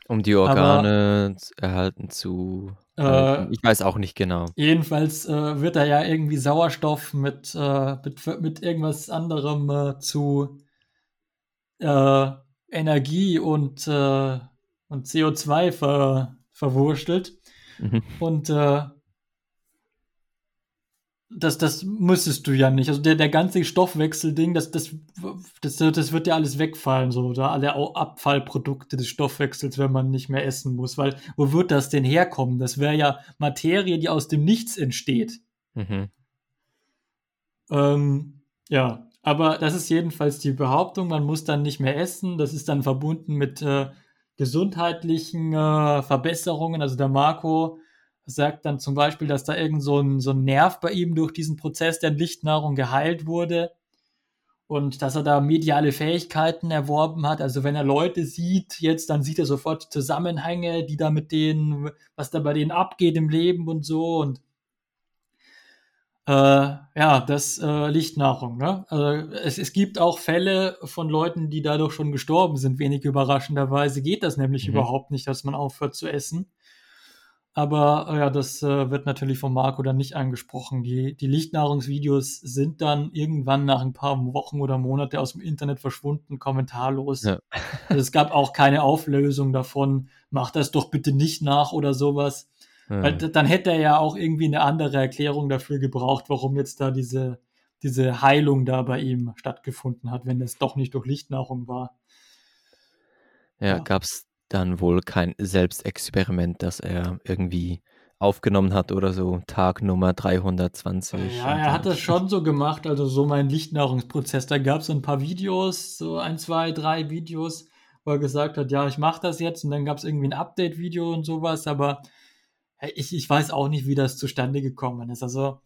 Um die Organe Aber, erhalten zu. Äh, ich weiß auch nicht genau. Jedenfalls äh, wird da ja irgendwie Sauerstoff mit, äh, mit, mit, irgendwas anderem äh, zu äh, Energie und, äh, und CO2 ver, verwurstelt. Mhm. Und das, das müsstest du ja nicht. Also der, der ganze Stoffwechselding, das, das, das, das wird ja alles wegfallen, so, oder alle Abfallprodukte des Stoffwechsels, wenn man nicht mehr essen muss. Weil, wo wird das denn herkommen? Das wäre ja Materie, die aus dem Nichts entsteht. Mhm. Ähm, ja, aber das ist jedenfalls die Behauptung, man muss dann nicht mehr essen. Das ist dann verbunden mit äh, gesundheitlichen äh, Verbesserungen. Also der Marco sagt dann zum Beispiel, dass da irgend so ein, so ein Nerv bei ihm durch diesen Prozess der Lichtnahrung geheilt wurde und dass er da mediale Fähigkeiten erworben hat. Also wenn er Leute sieht jetzt, dann sieht er sofort Zusammenhänge, die da mit denen, was da bei denen abgeht im Leben und so und äh, ja, das äh, Lichtnahrung. Ne? Also es, es gibt auch Fälle von Leuten, die dadurch schon gestorben sind. Wenig überraschenderweise geht das nämlich mhm. überhaupt nicht, dass man aufhört zu essen. Aber äh, ja, das äh, wird natürlich von Marco dann nicht angesprochen. Die, die Lichtnahrungsvideos sind dann irgendwann nach ein paar Wochen oder Monaten aus dem Internet verschwunden, kommentarlos. Ja. Also es gab auch keine Auflösung davon, mach das doch bitte nicht nach oder sowas. Ja. Weil dann hätte er ja auch irgendwie eine andere Erklärung dafür gebraucht, warum jetzt da diese, diese Heilung da bei ihm stattgefunden hat, wenn es doch nicht durch Lichtnahrung war. Ja, ja. gab es dann wohl kein Selbstexperiment, das er irgendwie aufgenommen hat oder so, Tag Nummer 320. Ja, er hat das schon so gemacht, also so mein Lichtnahrungsprozess. Da gab es ein paar Videos, so ein, zwei, drei Videos, wo er gesagt hat, ja, ich mache das jetzt und dann gab es irgendwie ein Update-Video und sowas, aber ich, ich weiß auch nicht, wie das zustande gekommen ist. Also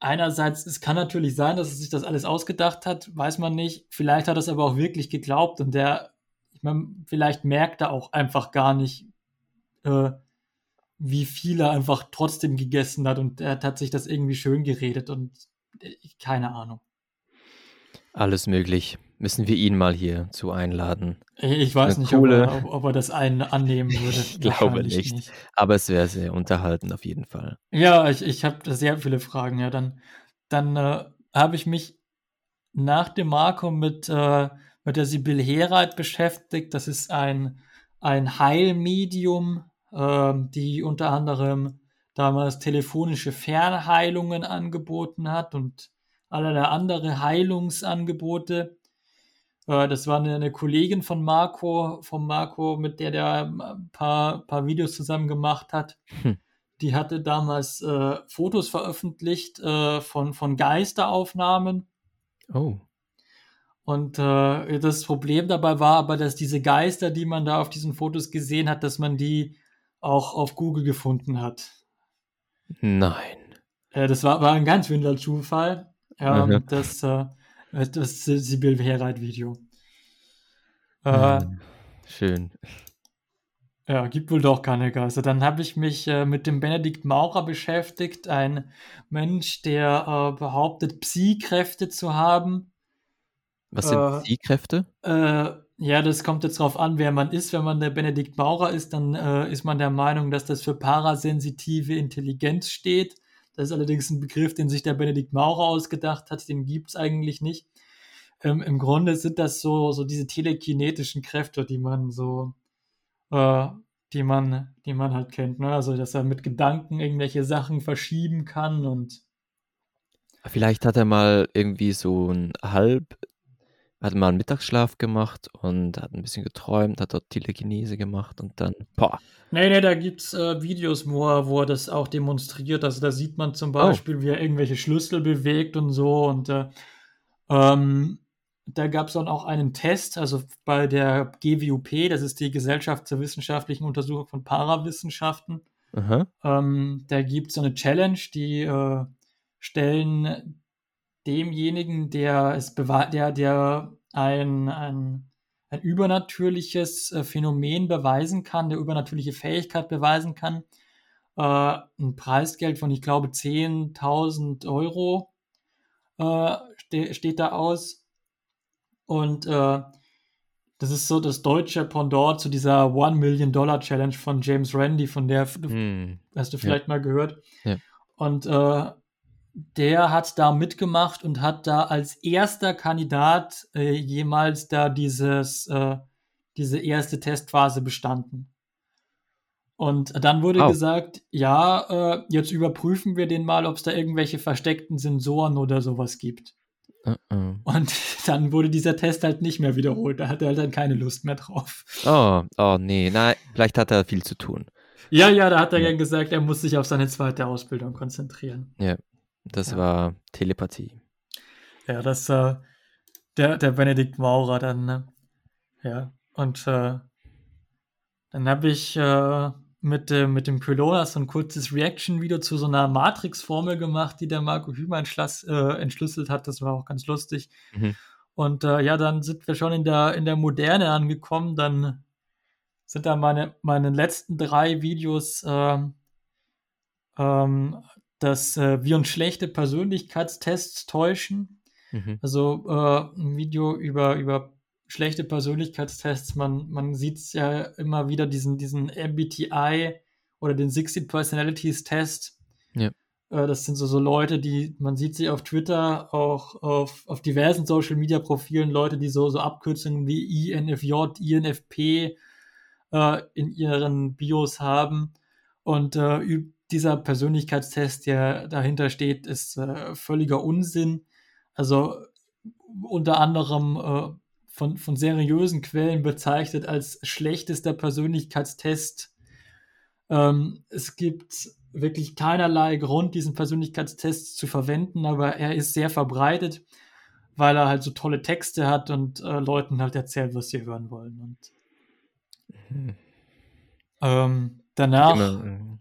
einerseits, es kann natürlich sein, dass er sich das alles ausgedacht hat, weiß man nicht. Vielleicht hat er es aber auch wirklich geglaubt und der man vielleicht merkt er auch einfach gar nicht, äh, wie viel er einfach trotzdem gegessen hat und er hat sich das irgendwie schön geredet und äh, keine Ahnung. Alles möglich. Müssen wir ihn mal hier zu einladen. Ich weiß Eine nicht, ob er, ob, er, das einen annehmen würde. ich glaube nicht. nicht. Aber es wäre sehr unterhaltend auf jeden Fall. Ja, ich, ich habe sehr viele Fragen. Ja, dann, dann äh, habe ich mich nach dem Marco mit äh, mit der Sibyl Herald beschäftigt. Das ist ein, ein Heilmedium, äh, die unter anderem damals telefonische Fernheilungen angeboten hat und allerlei andere Heilungsangebote. Äh, das war eine, eine, Kollegin von Marco, von Marco, mit der der ein paar, paar Videos zusammen gemacht hat. Hm. Die hatte damals äh, Fotos veröffentlicht äh, von, von Geisteraufnahmen. Oh. Und äh, das Problem dabei war aber, dass diese Geister, die man da auf diesen Fotos gesehen hat, dass man die auch auf Google gefunden hat. Nein. Äh, das war, war ein ganz wilder Zufall. Ähm, mhm. Das, äh, das Sibyl Herreit-Video. Äh, mhm. Schön. Ja, gibt wohl doch keine Geister. Dann habe ich mich äh, mit dem Benedikt Maurer beschäftigt, ein Mensch, der äh, behauptet, Psi-Kräfte zu haben. Was sind äh, Psi-Kräfte? Äh, ja, das kommt jetzt drauf an, wer man ist. Wenn man der Benedikt Maurer ist, dann äh, ist man der Meinung, dass das für parasensitive Intelligenz steht. Das ist allerdings ein Begriff, den sich der Benedikt Maurer ausgedacht hat. Den gibt es eigentlich nicht. Ähm, Im Grunde sind das so, so diese telekinetischen Kräfte, die man so äh, die man, die man halt kennt. Ne? Also, dass er mit Gedanken irgendwelche Sachen verschieben kann und. Vielleicht hat er mal irgendwie so ein halb, hat mal einen Mittagsschlaf gemacht und hat ein bisschen geträumt, hat dort Telekinese gemacht und dann, boah. Nee, nee, da gibt's äh, Videos, wo er, wo er das auch demonstriert. Also da sieht man zum oh. Beispiel, oh. wie er irgendwelche Schlüssel bewegt und so und äh, ähm, da gab es dann auch einen Test, also bei der GWUP, das ist die Gesellschaft zur wissenschaftlichen Untersuchung von Parawissenschaften. Ähm, da gibt es so eine Challenge, die äh, stellen demjenigen, der es der, der ein, ein, ein übernatürliches äh, Phänomen beweisen kann, der übernatürliche Fähigkeit beweisen kann, äh, ein Preisgeld von, ich glaube, 10.000 Euro äh, ste steht da aus und äh, das ist so das deutsche Pendant zu dieser One Million Dollar Challenge von James Randi, von der hm. hast du vielleicht ja. mal gehört. Ja. Und äh, der hat da mitgemacht und hat da als erster Kandidat äh, jemals da dieses, äh, diese erste Testphase bestanden. Und dann wurde oh. gesagt, ja, äh, jetzt überprüfen wir den mal, ob es da irgendwelche versteckten Sensoren oder sowas gibt. Uh -uh. Und dann wurde dieser Test halt nicht mehr wiederholt. Da hatte er halt dann keine Lust mehr drauf. Oh, oh nee, na, vielleicht hat er viel zu tun. Ja, ja, da hat er ja gesagt, er muss sich auf seine zweite Ausbildung konzentrieren. Ja, das ja. war Telepathie. Ja, das äh, der, der Benedikt Maurer dann, ne? Ja, und äh, dann habe ich äh, mit, äh, mit dem Pylona so ein kurzes Reaction-Video zu so einer Matrix-Formel gemacht, die der Marco Hümer äh, entschlüsselt hat. Das war auch ganz lustig. Mhm. Und äh, ja, dann sind wir schon in der, in der Moderne angekommen. Dann sind da meine, meine letzten drei Videos, ähm, ähm, dass äh, wir uns schlechte Persönlichkeitstests täuschen. Mhm. Also äh, ein Video über, über schlechte Persönlichkeitstests. Man, man sieht es ja immer wieder, diesen, diesen MBTI oder den 16 Personalities Test. Ja. Äh, das sind so, so Leute, die, man sieht sie auf Twitter, auch auf, auf diversen Social Media Profilen, Leute, die so, so Abkürzungen wie INFJ, INFP äh, in ihren Bios haben. Und äh, dieser Persönlichkeitstest, der dahinter steht, ist äh, völliger Unsinn. Also unter anderem äh, von, von seriösen Quellen bezeichnet als schlechtester Persönlichkeitstest. Ähm, es gibt wirklich keinerlei Grund, diesen Persönlichkeitstest zu verwenden, aber er ist sehr verbreitet, weil er halt so tolle Texte hat und äh, Leuten halt erzählt, was sie hören wollen. Und mhm. ähm, danach genau.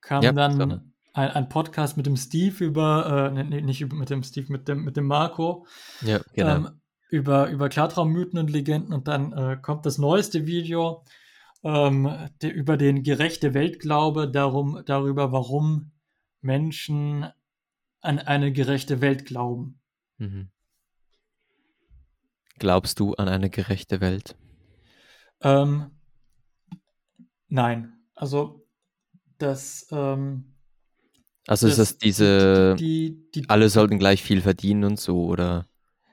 Kam ja, dann ein, ein, Podcast mit dem Steve über, äh, nicht mit dem Steve, mit dem, mit dem Marco. Ja, genau. Ähm, über, über Klartraummythen und Legenden und dann äh, kommt das neueste Video ähm, der, über den gerechte Weltglaube, darum, darüber, warum Menschen an eine gerechte Welt glauben. Mhm. Glaubst du an eine gerechte Welt? Ähm, nein. Also das. Ähm, also ist das diese. Die, die, die, alle sollten gleich viel verdienen und so, oder?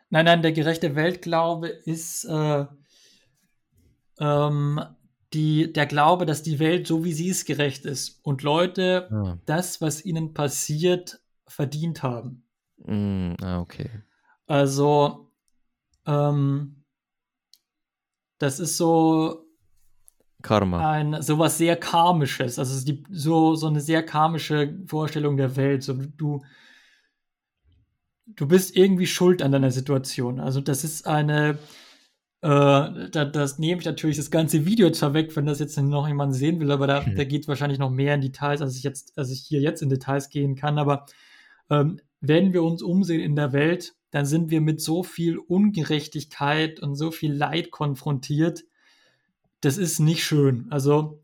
Nein, nein, der gerechte Weltglaube ist äh, ähm, die, der Glaube, dass die Welt so wie sie ist gerecht ist und Leute Ah. das, was ihnen passiert, verdient haben. Mm, ah, okay. Also, ähm, das ist so Karma. ein sowas sehr karmisches, also die, so so eine sehr karmische Vorstellung der Welt. So du du bist irgendwie schuld an deiner Situation. Also das ist eine äh, da, das nehme ich natürlich das ganze Video jetzt vorweg, wenn das jetzt noch jemand sehen will, aber da, Hm. da geht wahrscheinlich noch mehr in Details, als ich jetzt, als ich hier jetzt in Details gehen kann. Aber ähm, wenn wir uns umsehen in der Welt, dann sind wir mit so viel Ungerechtigkeit und so viel Leid konfrontiert. Das ist nicht schön. Also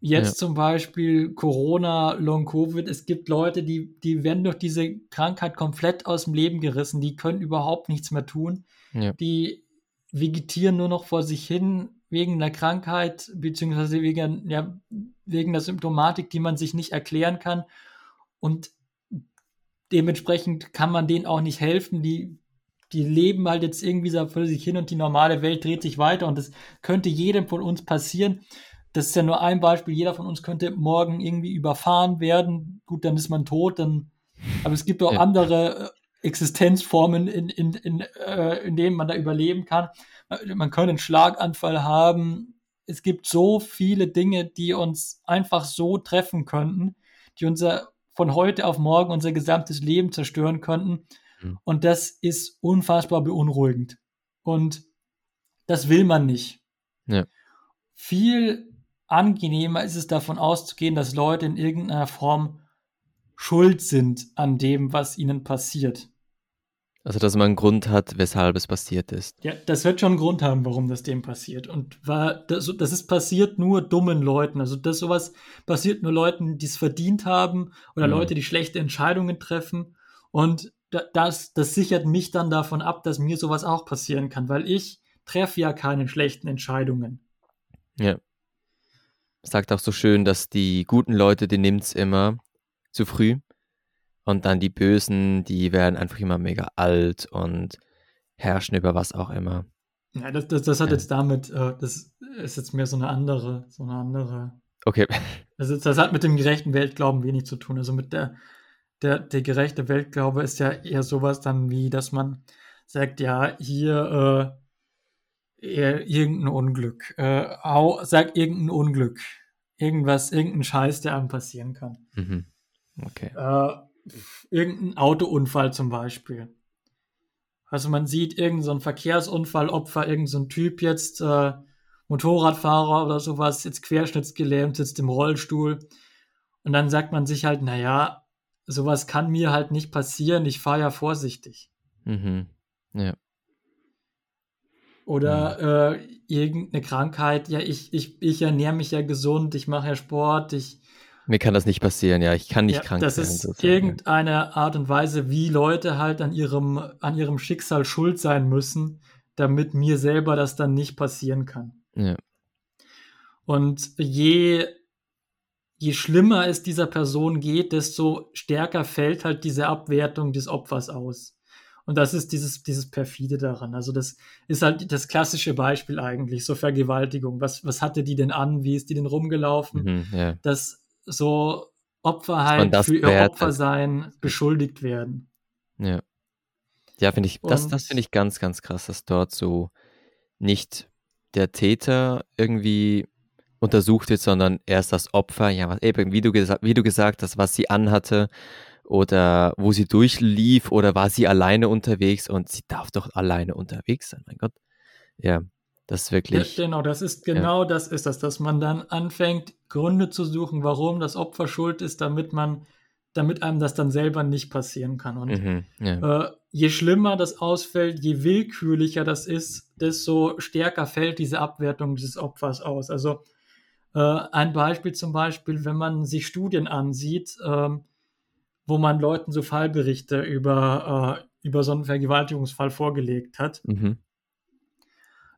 jetzt Ja. zum Beispiel Corona, Long Covid. Es gibt Leute, die, die werden durch diese Krankheit komplett aus dem Leben gerissen. Die können überhaupt nichts mehr tun. Ja. Die vegetieren nur noch vor sich hin wegen der Krankheit, beziehungsweise wegen, ja, wegen der Symptomatik, die man sich nicht erklären kann. Und dementsprechend kann man denen auch nicht helfen. Die, die leben halt jetzt irgendwie so vor sich hin und die normale Welt dreht sich weiter. Und das könnte jedem von uns passieren. Das ist ja nur ein Beispiel. Jeder von uns könnte morgen irgendwie überfahren werden. Gut, dann ist man tot. Dann, aber es gibt auch Ja. andere äh, Existenzformen, in, in, in, äh, in denen man da überleben kann. Man könnte einen Schlaganfall haben. Es gibt so viele Dinge, die uns einfach so treffen könnten, die unser von heute auf morgen unser gesamtes Leben zerstören könnten. Mhm. Und das ist unfassbar beunruhigend. Und das will man nicht. Ja. Viel angenehmer ist es davon auszugehen, dass Leute in irgendeiner Form schuld sind an dem, was ihnen passiert. Also, dass man einen Grund hat, weshalb es passiert ist. Ja, das wird schon einen Grund haben, warum das dem passiert. Und war, das, das ist passiert nur dummen Leuten. Also das sowas passiert nur Leuten, die es verdient haben oder Mhm. Leute, die schlechte Entscheidungen treffen. Und das, das sichert mich dann davon ab, dass mir sowas auch passieren kann, weil ich treffe ja keine schlechten Entscheidungen. Ja. Sagt auch so schön, dass die guten Leute, die nimmt's immer zu früh. Und dann die Bösen, die werden einfach immer mega alt und herrschen über was auch immer. Ja, das, das, das hat Ja. jetzt damit, äh, das ist jetzt mehr so eine andere, so eine andere Okay. Also das hat mit dem gerechten Weltglauben wenig zu tun. Also mit der, der, der gerechte Weltglaube ist ja eher sowas dann wie, dass man sagt, ja, hier äh, irgendein Unglück. Äh, hau, sag irgendein Unglück. Irgendwas, irgendein Scheiß, der einem passieren kann. Mhm. Okay. Äh, irgendein Autounfall zum Beispiel. Also man sieht irgendein so ein Verkehrsunfallopfer, irgendein so ein Typ jetzt, äh, Motorradfahrer oder sowas, jetzt querschnittsgelähmt, sitzt im Rollstuhl. Und dann sagt man sich halt, naja, sowas kann mir halt nicht passieren, ich fahre ja vorsichtig. Mhm. Ja. Oder äh, irgendeine Krankheit, ja, ich, ich, ich ernähre mich ja gesund, ich mache ja Sport, ich, Mir kann das nicht passieren, ja. Ich kann nicht Ja, krank das werden. ist sozusagen, irgendeine Art und Weise, wie Leute halt an ihrem, an ihrem Schicksal schuld sein müssen, damit mir selber das dann nicht passieren kann. Ja. Und je, je schlimmer es dieser Person geht, desto stärker fällt halt diese Abwertung des Opfers aus. Und das ist dieses, dieses perfide daran. Also das ist halt das klassische Beispiel eigentlich, so Vergewaltigung. Was, was hatte die denn an? Wie ist die denn rumgelaufen? Mhm, ja. dass so Opfer halt für ihr. Opfersein beschuldigt werden. Ja. Ja, finde ich, das, das finde ich ganz, ganz krass, dass dort so nicht der Täter irgendwie untersucht wird, sondern erst das Opfer, ja, was, eben, wie du, wie du gesagt hast, was sie anhatte oder wo sie durchlief oder war sie alleine unterwegs und sie darf doch alleine unterwegs sein, mein Gott. Ja, das ist Ja, wirklich, genau, das ist genau das ist das, dass man dann anfängt, Gründe zu suchen, warum das Opfer schuld ist, damit man, damit einem das dann selber nicht passieren kann. Und mhm, ja, äh, je schlimmer das ausfällt, je willkürlicher das ist, desto stärker fällt diese Abwertung dieses Opfers aus. Also äh, ein Beispiel zum Beispiel, wenn man sich Studien ansieht, ähm, wo man Leuten so Fallberichte über, äh, über so einen Vergewaltigungsfall vorgelegt hat. mhm,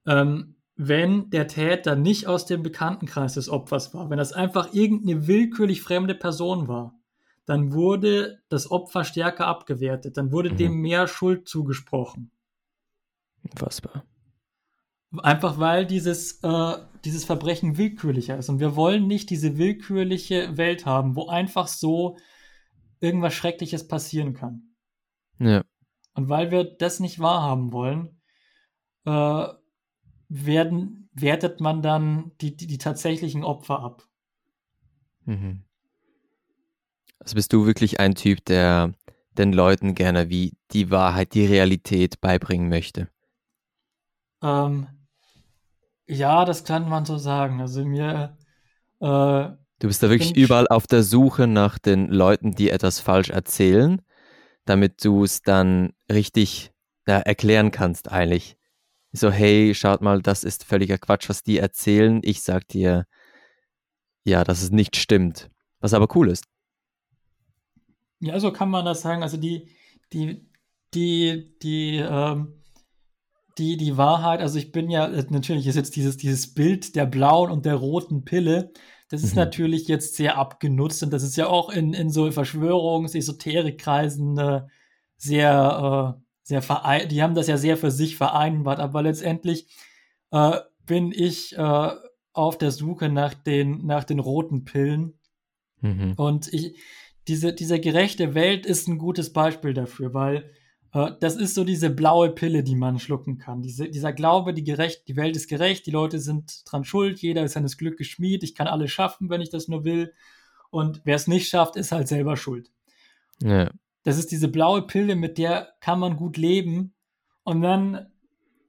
Ähm, wenn der Täter nicht aus dem Bekanntenkreis des Opfers war, wenn das einfach irgendeine willkürlich fremde Person war, dann wurde das Opfer stärker abgewertet, dann wurde Mhm. dem mehr Schuld zugesprochen. unfassbar. Einfach weil dieses, äh, dieses Verbrechen willkürlicher ist. Und wir wollen nicht diese willkürliche Welt haben, wo einfach so irgendwas Schreckliches passieren kann. Ja. Und weil wir das nicht wahrhaben wollen, äh, werden, wertet man dann die, die, die tatsächlichen Opfer ab. Mhm. Also bist du wirklich ein Typ, der den Leuten gerne wie die Wahrheit, die Realität beibringen möchte? Ähm, ja, das kann man so sagen. Also mir. Äh, du bist da wirklich überall auf der Suche nach den Leuten, die etwas falsch erzählen, damit du es dann richtig ja, erklären kannst, eigentlich. So, hey, schaut mal, das ist völliger Quatsch, was die erzählen. Ich sag dir, ja, dass es nicht stimmt. Was aber cool ist. Ja, so kann man das sagen. Also die, die, die, die, ähm, die, die Wahrheit, also ich bin ja, äh, natürlich ist jetzt dieses, dieses Bild der blauen und der roten Pille, das ist mhm. natürlich jetzt sehr abgenutzt und das ist ja auch in, in so Verschwörungs-, Esoterikkreisen äh, sehr, äh, sehr vereint, die haben das ja sehr für sich vereinbart, aber letztendlich äh, bin ich äh, auf der Suche nach den, nach den roten Pillen. Mhm. Und ich, diese, diese gerechte Welt ist ein gutes Beispiel dafür, weil das ist so diese blaue Pille, die man schlucken kann. Diese, dieser Glaube, die, gerecht, die Welt ist gerecht, die Leute sind dran schuld, jeder ist seines Glück geschmied, ich kann alles schaffen, wenn ich das nur will. Und wer es nicht schafft, ist halt selber schuld. Ja. Das ist diese blaue Pille, mit der kann man gut leben. Und dann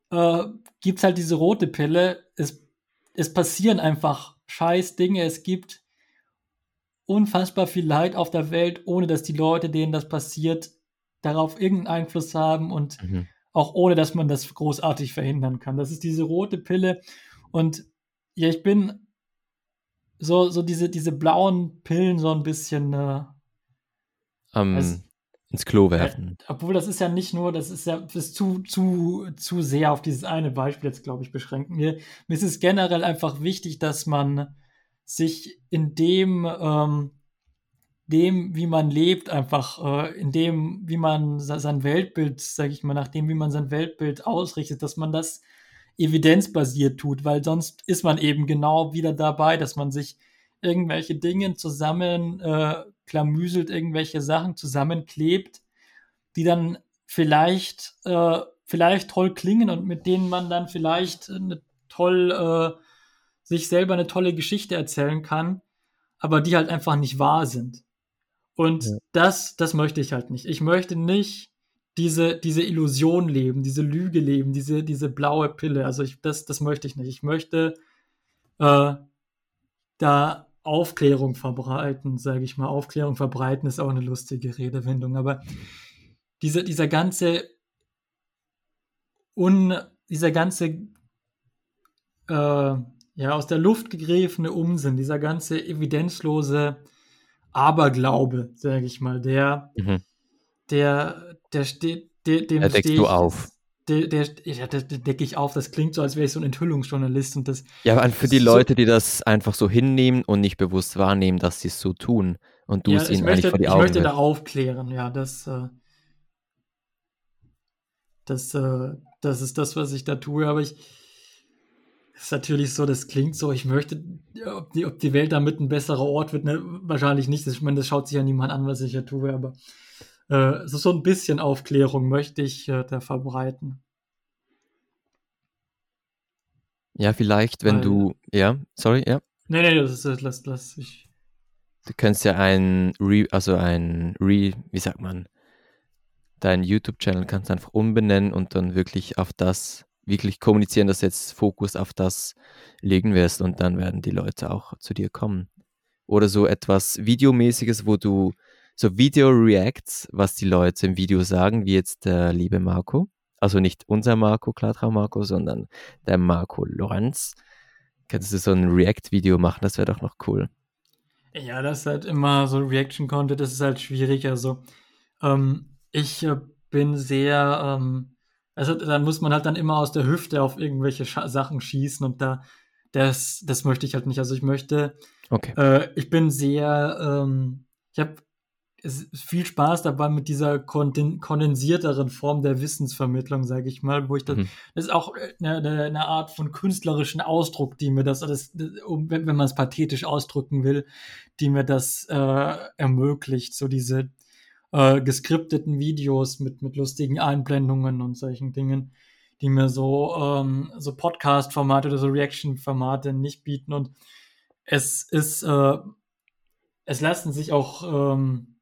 äh, gibt es halt diese rote Pille. Es, es passieren einfach scheiß Dinge. Es gibt unfassbar viel Leid auf der Welt, ohne dass die Leute, denen das passiert, darauf irgendeinen Einfluss haben und mhm. auch ohne, dass man das großartig verhindern kann. Das ist diese rote Pille. Und ja, ich bin so, so diese, diese blauen Pillen so ein bisschen äh, um, also, ins Klo werfen. Äh, obwohl das ist ja nicht nur, das ist ja das ist zu, zu, zu sehr auf dieses eine Beispiel jetzt, glaube ich, beschränken. Mir, mir ist es generell einfach wichtig, dass man sich in dem ähm, dem, wie man lebt, einfach äh, in dem, wie man sein Weltbild, sage ich mal, nach dem, wie man sein Weltbild ausrichtet, dass man das evidenzbasiert tut, weil sonst ist man eben genau wieder dabei, dass man sich irgendwelche Dinge zusammen äh, klamüselt, irgendwelche Sachen zusammenklebt, die dann vielleicht, äh, vielleicht toll klingen und mit denen man dann vielleicht eine toll, äh, sich selber eine tolle Geschichte erzählen kann, aber die halt einfach nicht wahr sind. Und ja. das, das möchte ich halt nicht. Ich möchte nicht diese, diese Illusion leben, diese Lüge leben, diese, diese blaue Pille. Also ich, das, das möchte ich nicht. Ich möchte äh, da Aufklärung verbreiten, sage ich mal. Aufklärung verbreiten ist auch eine lustige Redewendung, aber diese, dieser ganze un, dieser ganze äh, ja aus der Luft gegriffene Unsinn, dieser ganze evidenzlose Aberglaube, sage ich mal, der, mhm. der, der steht, der, dem da deckst du auf. Der, der, ja, der, der decke ich auf. Das klingt so, als wäre ich so ein Enthüllungsjournalist und das. Ja, aber für die Leute, so, die das einfach so hinnehmen und nicht bewusst wahrnehmen, dass sie es so tun und du ja, es ihnen möchte, eigentlich vor die Augen Ich möchte da aufklären, ja, das, äh, das, äh, das ist das, was ich da tue, aber ich, ist natürlich so, das klingt so, ich möchte, ob die, ob die Welt damit ein besserer Ort wird, ne? wahrscheinlich nicht. Ich meine, das schaut sich ja niemand an, was ich hier tue, aber äh, so, so ein bisschen Aufklärung möchte ich äh, da verbreiten. Ja, vielleicht, wenn Weil, du, ja, sorry, ja. Nee, nee, das ist, lass, lass ich. Du kannst ja ein Re, also ein Re, wie sagt man, deinen YouTube-Channel kannst du einfach umbenennen und dann wirklich auf das wirklich kommunizieren, dass du jetzt Fokus auf das legen wirst und dann werden die Leute auch zu dir kommen. Oder so etwas Videomäßiges, wo du so Video-Reacts, was die Leute im Video sagen, wie jetzt der liebe Marco. Also nicht unser Marco, Klartraum Marco, sondern der Marco Lorenz. Kannst du so ein React-Video machen, das wäre doch noch cool. Ja, das ist halt immer so Reaction-Content, das ist halt schwierig. Also, ähm, ich äh, bin sehr, ähm, also dann muss man halt dann immer aus der Hüfte auf irgendwelche Sch Sachen schießen und da, das, das möchte ich halt nicht. Also ich möchte, okay. äh, ich bin sehr, ähm, ich habe viel Spaß dabei mit dieser kondensierteren Form der Wissensvermittlung, sage ich mal, wo ich das, mhm. das ist auch eine, äh, eine, Art von künstlerischen Ausdruck, die mir das, das wenn, wenn man es pathetisch ausdrücken will, die mir das äh, ermöglicht, so diese äh, geskripteten Videos mit, mit lustigen Einblendungen und solchen Dingen, die mir so, ähm, so Podcast-Formate oder so Reaction-Formate nicht bieten. Und es ist, äh, es lassen sich auch, ähm,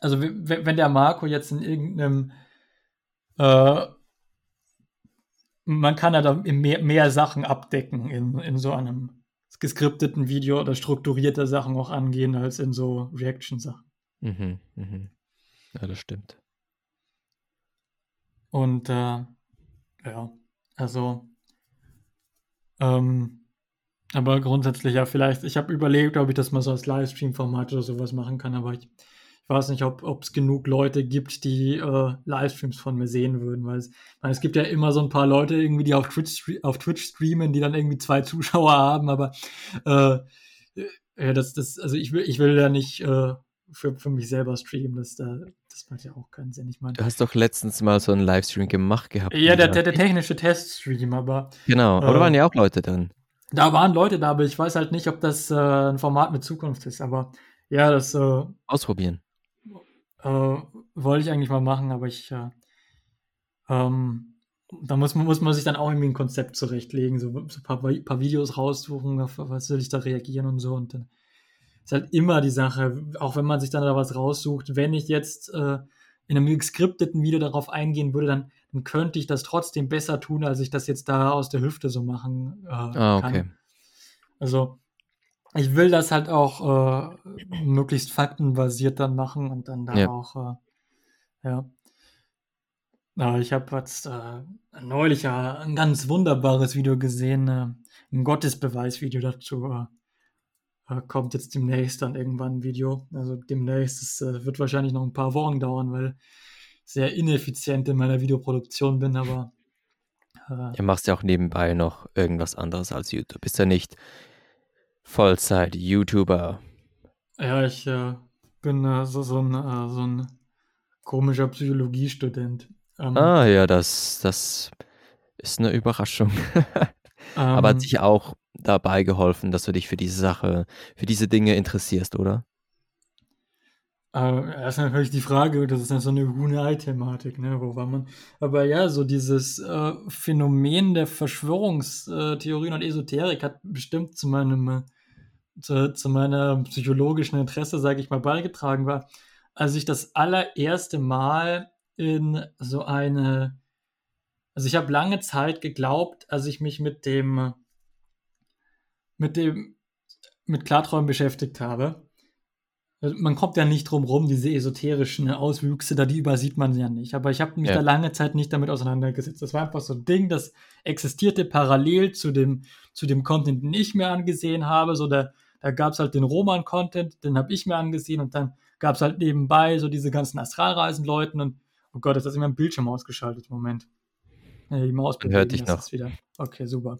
also wenn der Marco jetzt in irgendeinem, äh, man kann ja da mehr, mehr Sachen abdecken in, in so einem geskripteten Video oder strukturierter Sachen auch angehen als in so Reaction-Sachen. Mhm, mhm. Ja, das stimmt. Und äh, ja, also ähm, aber grundsätzlich ja vielleicht, ich habe überlegt, ob ich das mal so als Livestream-Format oder sowas machen kann, aber ich, ich weiß nicht, ob es genug Leute gibt, die äh, Livestreams von mir sehen würden, weil es, meine, es gibt ja immer so ein paar Leute irgendwie, die auf Twitch, auf Twitch streamen, die dann irgendwie zwei Zuschauer haben, aber äh, ja, das, das, also ich will, ich will ja nicht äh, für, für mich selber streamen, das, das macht ja auch keinen Sinn. Ich meine, du hast doch letztens mal so einen Livestream gemacht gehabt. Ja, der, der, der technische Teststream, aber. Genau, aber äh, da waren ja auch Leute drin. Da waren Leute da, aber ich weiß halt nicht, ob das äh, ein Format mit Zukunft ist. Aber ja, das. Äh, Ausprobieren. Äh, wollte ich eigentlich mal machen, aber ich. Äh, ähm, da muss, muss man sich dann auch irgendwie ein Konzept zurechtlegen, so, so ein paar, paar Videos raussuchen, auf was will ich da reagieren und so. Und dann ist halt immer die Sache, auch wenn man sich dann da was raussucht, wenn ich jetzt äh, in einem geskripteten Video darauf eingehen würde, dann dann könnte ich das trotzdem besser tun, als ich das jetzt da aus der Hüfte so machen äh, ah, okay. kann. Also ich will das halt auch äh, möglichst faktenbasiert dann machen und dann da ja. auch, äh, ja. Aber ich habe jetzt äh, neulich ja ein ganz wunderbares Video gesehen, äh, ein Gottesbeweis-Video dazu. Äh, äh, kommt jetzt demnächst dann irgendwann ein Video. Also demnächst, es wird wahrscheinlich noch ein paar Wochen dauern, weil sehr ineffizient in meiner Videoproduktion bin, aber. Du machst ja auch nebenbei noch irgendwas anderes als YouTube. Bist ja nicht Vollzeit-YouTuber. Ja, ich äh, bin äh, so, so, ein, äh, so ein komischer Psychologiestudent. Ähm, ah, ja, das, das ist eine Überraschung. Aber hat ähm. sich auch dabei geholfen, dass du dich für diese Sache, für diese Dinge interessierst, oder? Aber das natürlich die Frage, das ist dann so eine Huhn-Ei-Thematik, ne? Wo war man? Aber ja, so dieses äh, Phänomen der Verschwörungstheorien und Esoterik hat bestimmt zu meinem, äh, zu, zu meiner psychologischen Interesse, sage ich mal, beigetragen war, als ich das allererste Mal in so eine, also ich habe lange Zeit geglaubt, als ich mich mit dem, mit dem, mit Klarträumen beschäftigt habe man kommt ja nicht drum rum, diese esoterischen Auswüchse, da die übersieht man ja nicht. Aber ich habe mich ja. da lange Zeit nicht damit auseinandergesetzt. Das war einfach so ein Ding, das existierte parallel zu dem, zu dem Content, den ich mir angesehen habe. So, da, da gab es halt den Roman-Content, den habe ich mir angesehen und dann gab es halt nebenbei so diese ganzen Astralreisen-Leuten und oh Gott, jetzt ist immer ein Bildschirm ausgeschaltet. Moment. Ja, die Maus hört dich noch. Wieder. Okay, super.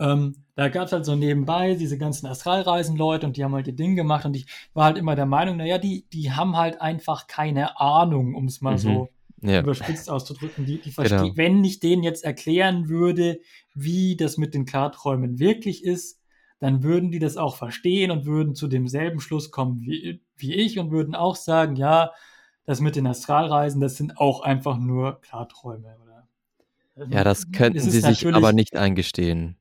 Ähm, da gab es halt so nebenbei diese ganzen Astralreisen-Leute und die haben halt ihr Ding gemacht und ich war halt immer der Meinung, naja, die, die haben halt einfach keine Ahnung, um es mal mhm. so ja. überspitzt auszudrücken. Die, die genau. wenn ich denen jetzt erklären würde, wie das mit den Klarträumen wirklich ist, dann würden die das auch verstehen und würden zu demselben Schluss kommen wie, wie ich und würden auch sagen, ja, das mit den Astralreisen, das sind auch einfach nur Klarträume. Oder? Ja, das könnten sie sich aber nicht eingestehen.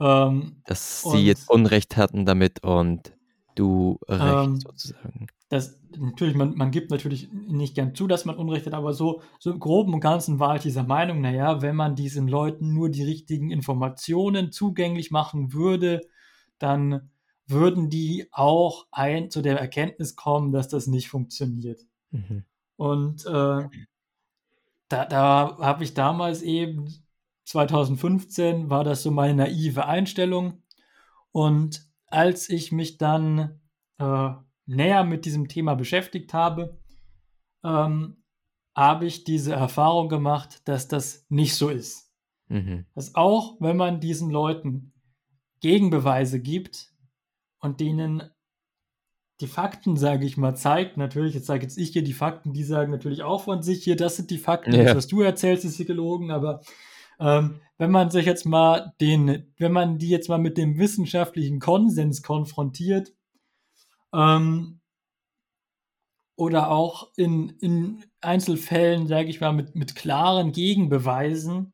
Ähm, Dass sie jetzt Unrecht hatten damit und du Recht ähm, sozusagen. Das, natürlich, man, man gibt natürlich nicht gern zu, dass man Unrecht hat, aber so, so im Groben und Ganzen war ich dieser Meinung, naja, wenn man diesen Leuten nur die richtigen Informationen zugänglich machen würde, dann würden die auch ein, zu der Erkenntnis kommen, dass das nicht funktioniert. Mhm. Und äh, da, da habe ich damals eben 2015 war das so meine naive Einstellung. Und als ich mich dann äh, näher mit diesem Thema beschäftigt habe, ähm, habe ich diese Erfahrung gemacht, dass das nicht so ist. Mhm. Dass auch wenn man diesen Leuten Gegenbeweise gibt und denen die Fakten, sage ich mal, zeigt. Natürlich, jetzt sage jetzt ich hier die Fakten, die sagen natürlich auch von sich hier, das sind die Fakten, Ja. das, was du erzählst, ist hier gelogen, aber ähm, wenn man sich jetzt mal den, wenn man die jetzt mal mit dem wissenschaftlichen Konsens konfrontiert, ähm, oder auch in, in Einzelfällen, sage ich mal, mit, mit klaren Gegenbeweisen,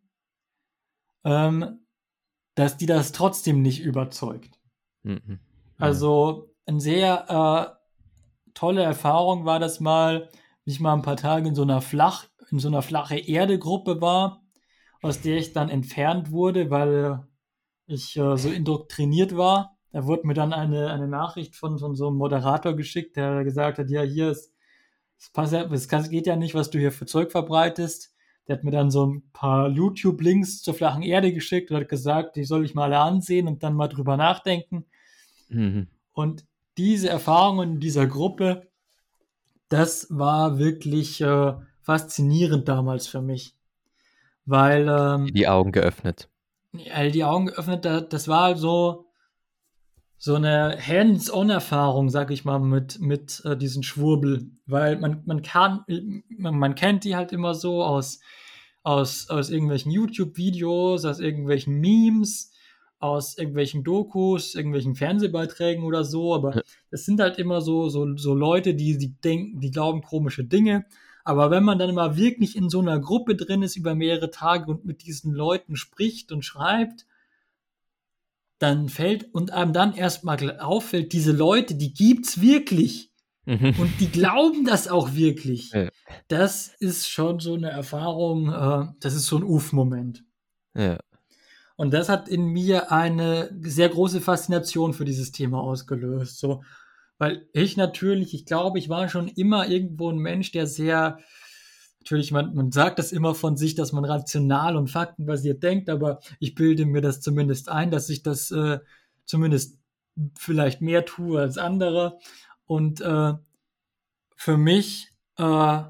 ähm, dass die das trotzdem nicht überzeugt. Mhm. Also eine sehr äh, tolle Erfahrung war das mal, wie ich mal ein paar Tage in so einer flach, in so einer flache Erde-Gruppe war, aus der ich dann entfernt wurde, weil ich äh, so indoktriniert war. Da wurde mir dann eine, eine Nachricht von, von so einem Moderator geschickt, der gesagt hat, ja, hier ist, es passt ja, es kann- geht ja nicht, was du hier für Zeug verbreitest. Der hat mir dann so ein paar YouTube-Links zur flachen Erde geschickt und hat gesagt, die soll ich mal ansehen und dann mal drüber nachdenken. Mhm. Und diese Erfahrungen in dieser Gruppe, das war wirklich äh, faszinierend damals für mich. Weil ähm, Die Augen geöffnet. die Augen geöffnet, da- das war halt so, so eine Hands-on-Erfahrung, sag ich mal, mit, mit äh, diesen Schwurbel. Weil man, man kann, man, man kennt die halt immer so aus, aus, aus irgendwelchen YouTube-Videos, aus irgendwelchen Memes, aus irgendwelchen Dokus, irgendwelchen Fernsehbeiträgen oder so, aber das sind halt immer so, so, so Leute, die, die denken, die glauben komische Dinge. Aber wenn man dann mal wirklich in so einer Gruppe drin ist über mehrere Tage und mit diesen Leuten spricht und schreibt, dann fällt und einem dann erstmal auffällt, diese Leute, die gibt's wirklich Mhm. und die glauben das auch wirklich. Ja. Das ist schon so eine Erfahrung, äh, das ist so ein Uff-Moment. Ja. Und das hat in mir eine sehr große Faszination für dieses Thema ausgelöst. So, weil ich natürlich, ich glaube, ich war schon immer irgendwo ein Mensch, der sehr, natürlich, man, man sagt das immer von sich, dass man rational und faktenbasiert denkt, aber ich bilde mir das zumindest ein, dass ich das äh, zumindest vielleicht mehr tue als andere. Und äh, für mich äh,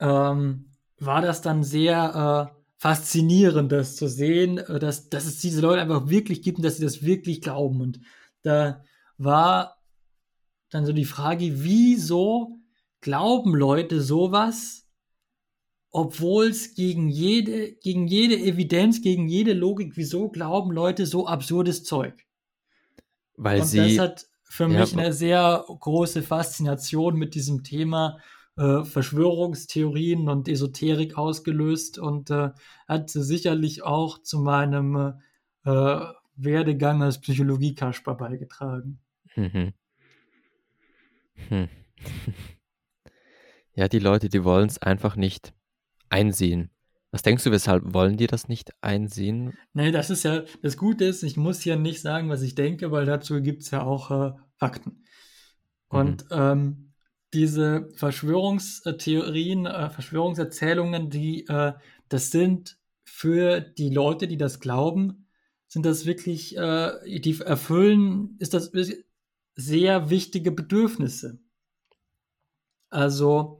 ähm, war das dann sehr äh, faszinierend, das zu sehen, äh, dass, dass es diese Leute einfach wirklich gibt und dass sie das wirklich glauben. Und da war dann so die Frage, wieso glauben Leute sowas, obwohl es gegen jede, gegen jede Evidenz, gegen jede Logik, wieso glauben Leute so absurdes Zeug? Weil Und sie. das hat für Ja, mich eine sehr große Faszination mit diesem Thema äh, Verschwörungstheorien und Esoterik ausgelöst und äh, hat sicherlich auch zu meinem äh, Werdegang als Psychologie-Kasper beigetragen. Mhm. Hm. Ja, die Leute, die wollen es einfach nicht einsehen. Was denkst du, weshalb wollen die das nicht einsehen? Nee, das ist ja, das Gute ist, ich muss hier nicht sagen, was ich denke, weil dazu gibt es ja auch äh, Fakten. Und ähm, diese Verschwörungstheorien, äh, Verschwörungserzählungen, die, äh, das sind für die Leute, die das glauben, sind das wirklich, äh, die erfüllen, ist das sehr wichtige Bedürfnisse. Also,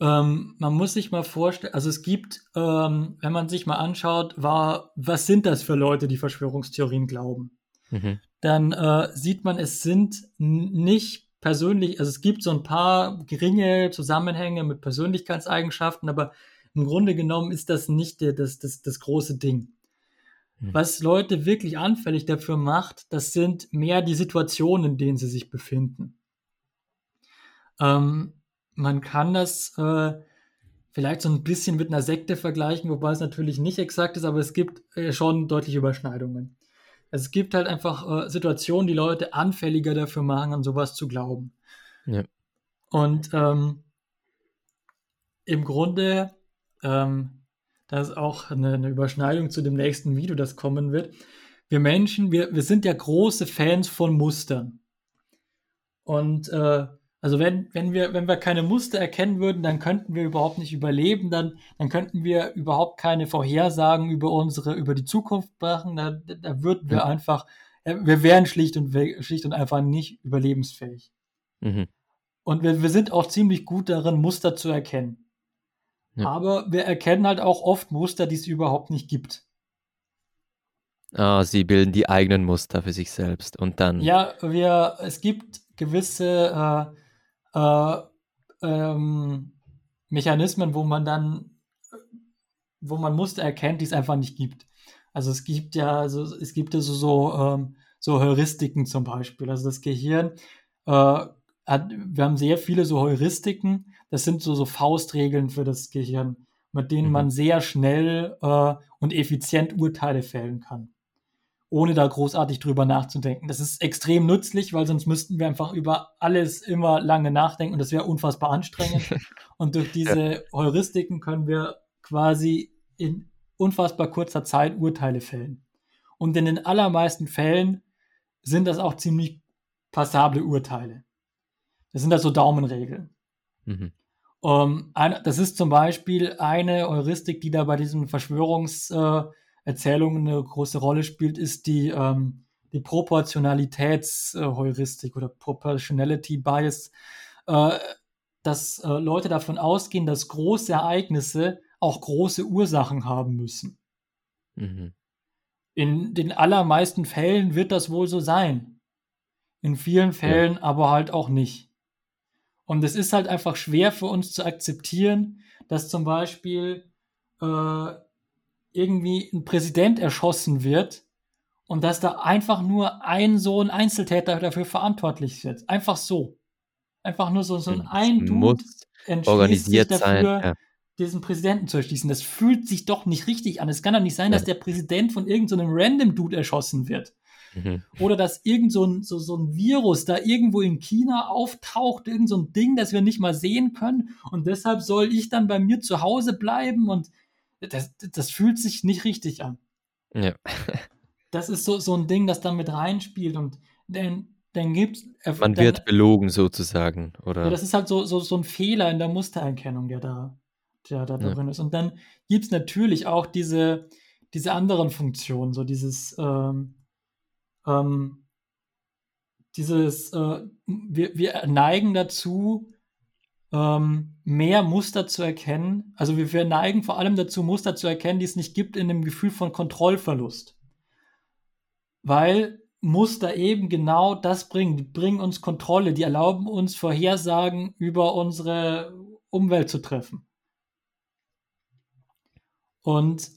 ähm, man muss sich mal vorstellen, also es gibt, ähm, wenn man sich mal anschaut, war, was sind das für Leute, die Verschwörungstheorien glauben? Mhm. Dann äh, sieht man, es sind nicht persönlich, also es gibt so ein paar geringe Zusammenhänge mit Persönlichkeitseigenschaften, aber im Grunde genommen ist das nicht der, das, das, das große Ding. Hm. Was Leute wirklich anfällig dafür macht, das sind mehr die Situationen, in denen sie sich befinden. Ähm, man kann das äh, vielleicht so ein bisschen mit einer Sekte vergleichen, wobei es natürlich nicht exakt ist, aber es gibt äh, schon deutliche Überschneidungen. Es gibt halt einfach äh, Situationen, die Leute anfälliger dafür machen, an sowas zu glauben. Ja. Und ähm, im Grunde, ähm, das ist auch eine, eine Überschneidung zu dem nächsten Video, das kommen wird. Wir Menschen, wir, wir sind ja große Fans von Mustern. Und äh, also wenn, wenn, wir, wenn wir keine Muster erkennen würden, dann könnten wir überhaupt nicht überleben, dann, dann könnten wir überhaupt keine Vorhersagen über unsere, über die Zukunft machen, da, da würden wir Ja. einfach, äh, wir wären schlicht und, schlicht und einfach nicht überlebensfähig. Mhm. Und wir, wir sind auch ziemlich gut darin, Muster zu erkennen. Ja. Aber wir erkennen halt auch oft Muster, die es überhaupt nicht gibt. Ah, sie bilden die eigenen Muster für sich selbst und dann. Ja, wir, es gibt gewisse äh, äh, ähm, Mechanismen, wo man dann, wo man Muster erkennt, die es einfach nicht gibt. Also es gibt ja, also es gibt ja so, so, ähm, so Heuristiken zum Beispiel. Also das Gehirn äh, hat, wir haben sehr viele so Heuristiken. Das sind so, so Faustregeln für das Gehirn, mit denen mhm. man sehr schnell äh, und effizient Urteile fällen kann ohne da großartig drüber nachzudenken. Das ist extrem nützlich, weil sonst müssten wir einfach über alles immer lange nachdenken und das wäre unfassbar anstrengend. und durch diese Heuristiken können wir quasi in unfassbar kurzer Zeit Urteile fällen. Und in den allermeisten Fällen sind das auch ziemlich passable Urteile. Das sind also Daumenregeln. Mhm. Um, ein, das ist zum Beispiel eine Heuristik, die da bei diesen Verschwörungs- äh, eine große Rolle spielt, ist die, ähm, die Proportionalitätsheuristik oder Proportionality Bias, äh, dass äh, Leute davon ausgehen, dass große Ereignisse auch große Ursachen haben müssen. Mhm. In den allermeisten Fällen wird das wohl so sein. In vielen Fällen ja. aber halt auch nicht. Und es ist halt einfach schwer für uns zu akzeptieren, dass zum Beispiel äh, irgendwie ein Präsident erschossen wird und dass da einfach nur ein so ein Einzeltäter dafür verantwortlich wird. Einfach so. Einfach nur so, so ein, ein Dude entschließt sich dafür, sein, ja. diesen Präsidenten zu erschließen. Das fühlt sich doch nicht richtig an. Es kann doch nicht sein, ja. dass der Präsident von irgendeinem so random Dude erschossen wird. Mhm. Oder dass irgend so ein, so, so ein Virus da irgendwo in China auftaucht, irgend so ein Ding, das wir nicht mal sehen können. Und deshalb soll ich dann bei mir zu Hause bleiben und das, das fühlt sich nicht richtig an. Ja. das ist so, so ein Ding, das dann mit reinspielt und dann, dann gibt's. Äh, Man dann, wird belogen sozusagen, oder? Ja, das ist halt so, so, so ein Fehler in der Mustererkennung, der da, der da ja. drin ist. Und dann gibt es natürlich auch diese, diese anderen Funktionen, so dieses, ähm, ähm, dieses, äh, wir, wir neigen dazu, ähm, mehr Muster zu erkennen. Also wir, wir neigen vor allem dazu, Muster zu erkennen, die es nicht gibt in dem Gefühl von Kontrollverlust. Weil Muster eben genau das bringen. Die bringen uns Kontrolle, die erlauben uns Vorhersagen über unsere Umwelt zu treffen. Und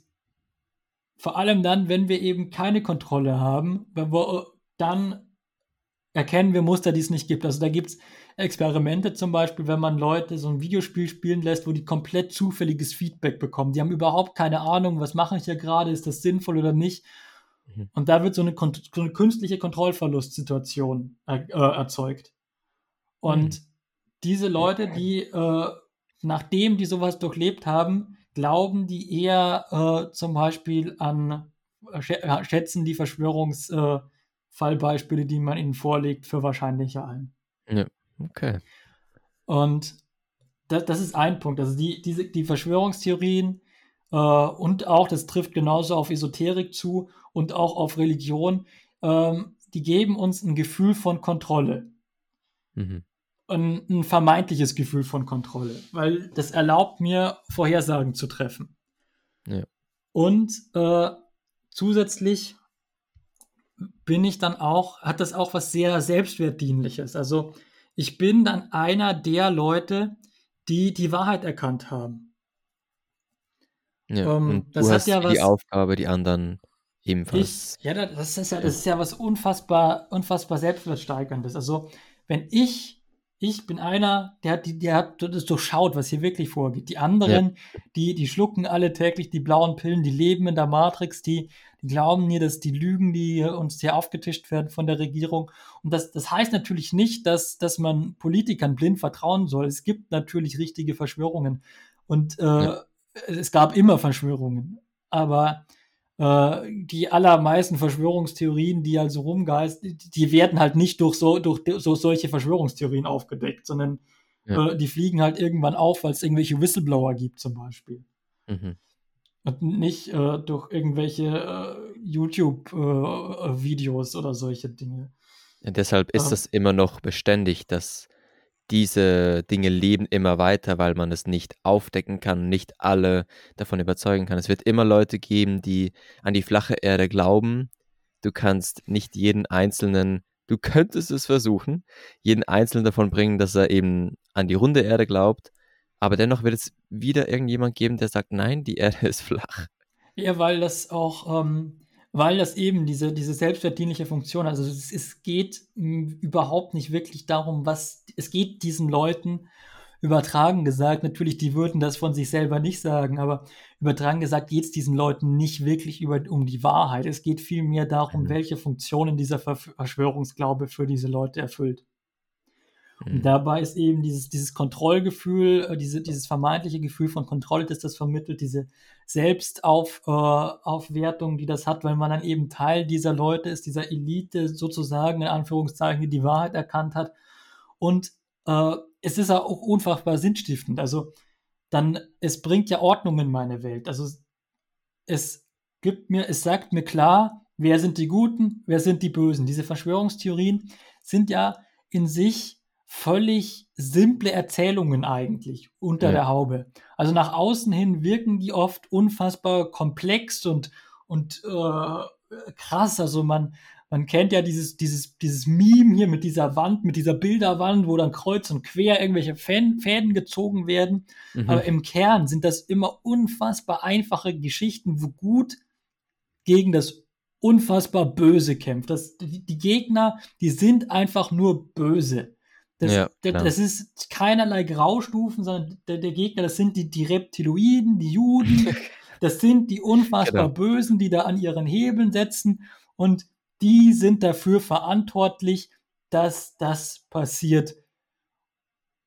vor allem dann, wenn wir eben keine Kontrolle haben, dann erkennen wir Muster, die es nicht gibt. Also da gibt es Experimente zum Beispiel, wenn man Leute so ein Videospiel spielen lässt, wo die komplett zufälliges Feedback bekommen. Die haben überhaupt keine Ahnung, was mache ich hier gerade, ist das sinnvoll oder nicht. Mhm. Und da wird so eine, so eine künstliche Kontrollverlustsituation er, äh, erzeugt. Und mhm. diese Leute, die, äh, nachdem die sowas durchlebt haben, glauben die eher äh, zum Beispiel an, äh, schätzen die Verschwörungsfallbeispiele, die man ihnen vorlegt, für wahrscheinlicher ein. Ja. Okay. Und das, das ist ein Punkt. Also die, diese, die Verschwörungstheorien äh, und auch, das trifft genauso auf Esoterik zu und auch auf Religion, ähm, die geben uns ein Gefühl von Kontrolle. Mhm. Ein, ein, vermeintliches Gefühl von Kontrolle, weil das erlaubt mir, Vorhersagen zu treffen. Ja. Und äh, zusätzlich bin ich dann auch, hat das auch was sehr Selbstwertdienliches. Also ich bin dann einer der Leute, die die Wahrheit erkannt haben. Ja, ähm, und das du hat hast ja was, die Aufgabe, die anderen ebenfalls. Ich, ja, das ist ja, das ist ja was unfassbar, unfassbar selbstwertsteigerndes. Also, wenn ich, ich bin einer, der hat, die, der hat das durchschaut, was hier wirklich vorgeht. Die anderen, ja. die, die schlucken alle täglich die blauen Pillen, die leben in der Matrix, die, die glauben mir, dass die Lügen, die uns hier aufgetischt werden von der Regierung. Und das, das heißt natürlich nicht, dass, dass man Politikern blind vertrauen soll. Es gibt natürlich richtige Verschwörungen. Und äh, ja. es gab immer Verschwörungen. Aber die allermeisten Verschwörungstheorien, die also rumgeistern, die werden halt nicht durch so, durch so solche Verschwörungstheorien aufgedeckt, sondern ja. äh, die fliegen halt irgendwann auf, weil es irgendwelche Whistleblower gibt, zum Beispiel. Mhm. Und nicht äh, durch irgendwelche äh, YouTube-Videos äh, oder solche Dinge. Ja, deshalb ist es immer noch beständig, dass diese Dinge leben immer weiter, weil man es nicht aufdecken kann, nicht alle davon überzeugen kann. Es wird immer Leute geben, die an die flache Erde glauben. Du kannst nicht jeden Einzelnen, du könntest es versuchen, jeden Einzelnen davon bringen, dass er eben an die runde Erde glaubt, aber dennoch wird es wieder irgendjemand geben, der sagt, nein, die Erde ist flach. Ja, weil das auch, ähm, weil das eben diese, diese selbstverdienliche Funktion, also es, es geht m, überhaupt nicht wirklich darum, was, es geht diesen Leuten, übertragen gesagt, natürlich, die würden das von sich selber nicht sagen, aber übertragen gesagt geht es diesen Leuten nicht wirklich über, um die Wahrheit. Es geht vielmehr darum, Mhm. welche Funktionen dieser Ver Verschwörungsglaube für diese Leute erfüllt. Und Mhm. dabei ist eben dieses, dieses Kontrollgefühl, äh, diese, dieses vermeintliche Gefühl von Kontrolle, das das vermittelt, diese Selbstaufwertung, äh, die das hat, weil man dann eben Teil dieser Leute ist, dieser Elite sozusagen, in Anführungszeichen, die die Wahrheit erkannt hat. Und äh, es ist auch unfassbar sinnstiftend. Also dann, es bringt ja Ordnung in meine Welt. Also es gibt mir, es sagt mir klar, wer sind die Guten, wer sind die Bösen. Diese Verschwörungstheorien sind ja in sich völlig simple Erzählungen eigentlich unter Ja. der Haube. Also nach außen hin wirken die oft unfassbar komplex und, und äh, krass. Also man, man kennt ja dieses, dieses, dieses Meme hier mit dieser Wand, mit dieser Bilderwand, wo dann kreuz und quer irgendwelche Fäden, Fäden gezogen werden. Mhm. Aber im Kern sind das immer unfassbar einfache Geschichten, wo gut gegen das unfassbar Böse kämpft. Das, die, die Gegner, die sind einfach nur böse. Das, Ja, klar. das ist keinerlei Graustufen, sondern der, der Gegner, das sind die, die Reptiloiden, die Juden, das sind die unfassbar Genau. Bösen, die da an ihren Hebeln setzen und die sind dafür verantwortlich, dass das passiert.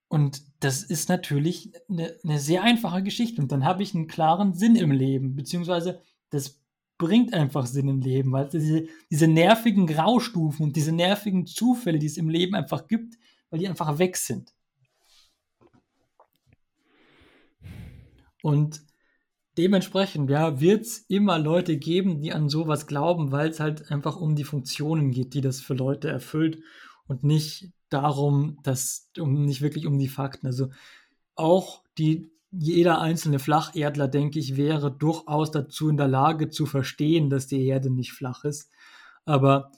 Und das ist natürlich eine, eine sehr einfache Geschichte. Und dann habe ich einen klaren Sinn im Leben, beziehungsweise das bringt einfach Sinn im Leben, weil diese, diese nervigen Graustufen und diese nervigen Zufälle, die es im Leben einfach gibt, weil die einfach weg sind. Und dementsprechend, ja, wird es immer Leute geben, die an sowas glauben, weil es halt einfach um die Funktionen geht, die das für Leute erfüllt und nicht darum, dass, um nicht wirklich um die Fakten. Also auch die, jeder einzelne Flacherdler, denke ich, wäre durchaus dazu in der Lage zu verstehen, dass die Erde nicht flach ist. Aber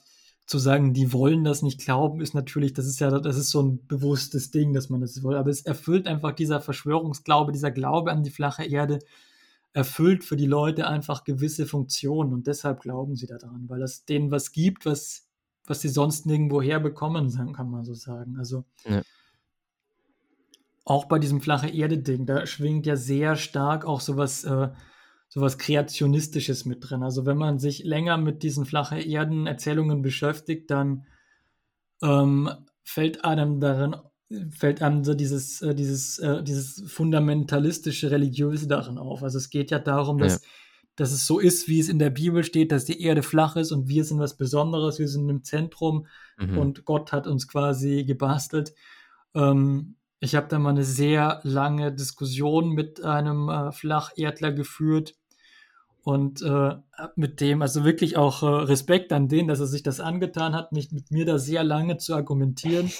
zu sagen, die wollen das nicht glauben, ist natürlich, das ist ja, das ist so ein bewusstes Ding, dass man das will. Aber es erfüllt einfach dieser Verschwörungsglaube, dieser Glaube an die flache Erde, erfüllt für die Leute einfach gewisse Funktionen und deshalb glauben sie daran, weil das denen was gibt, was, was sie sonst nirgendwo herbekommen, kann man so sagen. Also Ja. auch bei diesem flache Erde-Ding, da schwingt ja sehr stark auch sowas, äh, sowas Kreationistisches mit drin. Also wenn man sich länger mit diesen flache Erden-Erzählungen beschäftigt, dann ähm, fällt einem darin, fällt einem so dieses, äh, dieses, äh, dieses fundamentalistische Religiöse darin auf. Also es geht ja darum, dass, dass es so ist, wie es in der Bibel steht, dass die Erde flach ist und wir sind was Besonderes, wir sind im Zentrum Mhm. und Gott hat uns quasi gebastelt. Ähm, ich habe da mal eine sehr lange Diskussion mit einem äh, Flacherdler geführt und äh, mit dem, also wirklich auch äh, Respekt an den, dass er sich das angetan hat, mich mit mir da sehr lange zu argumentieren.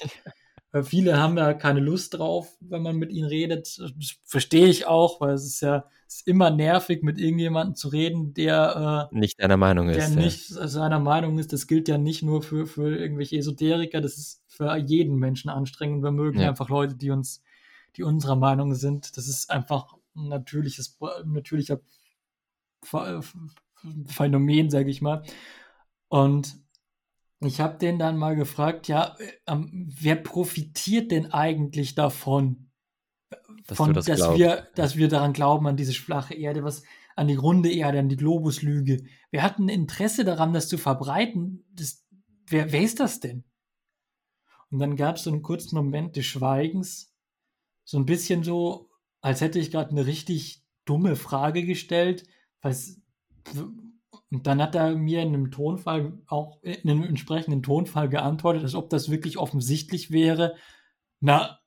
Weil viele haben ja keine Lust drauf, wenn man mit ihnen redet. Das verstehe ich auch, weil es ist ja es ist immer nervig, mit irgendjemandem zu reden, der äh, nicht deiner Meinung der ist. ja. nicht seiner Meinung ist, das gilt ja nicht nur für, für irgendwelche Esoteriker, das ist für jeden Menschen anstrengend. Wir mögen Ja. einfach Leute, die uns, die unserer Meinung sind. Das ist einfach ein natürliches, natürlicher Phänomen, sage ich mal. Und ich habe den dann mal gefragt, ja, äh, ähm, wer profitiert denn eigentlich davon? Dass von, das dass wir, dass wir daran glauben, an diese flache Erde, was an die runde Erde, an die Globuslüge. Wer hat ein Interesse daran, das zu verbreiten? Das, wer, wer ist das denn? Und dann gab es so einen kurzen Moment des Schweigens, so ein bisschen so, als hätte ich gerade eine richtig dumme Frage gestellt. Was, und dann hat er mir in einem Tonfall, auch in einem entsprechenden Tonfall geantwortet, als ob das wirklich offensichtlich wäre. Na,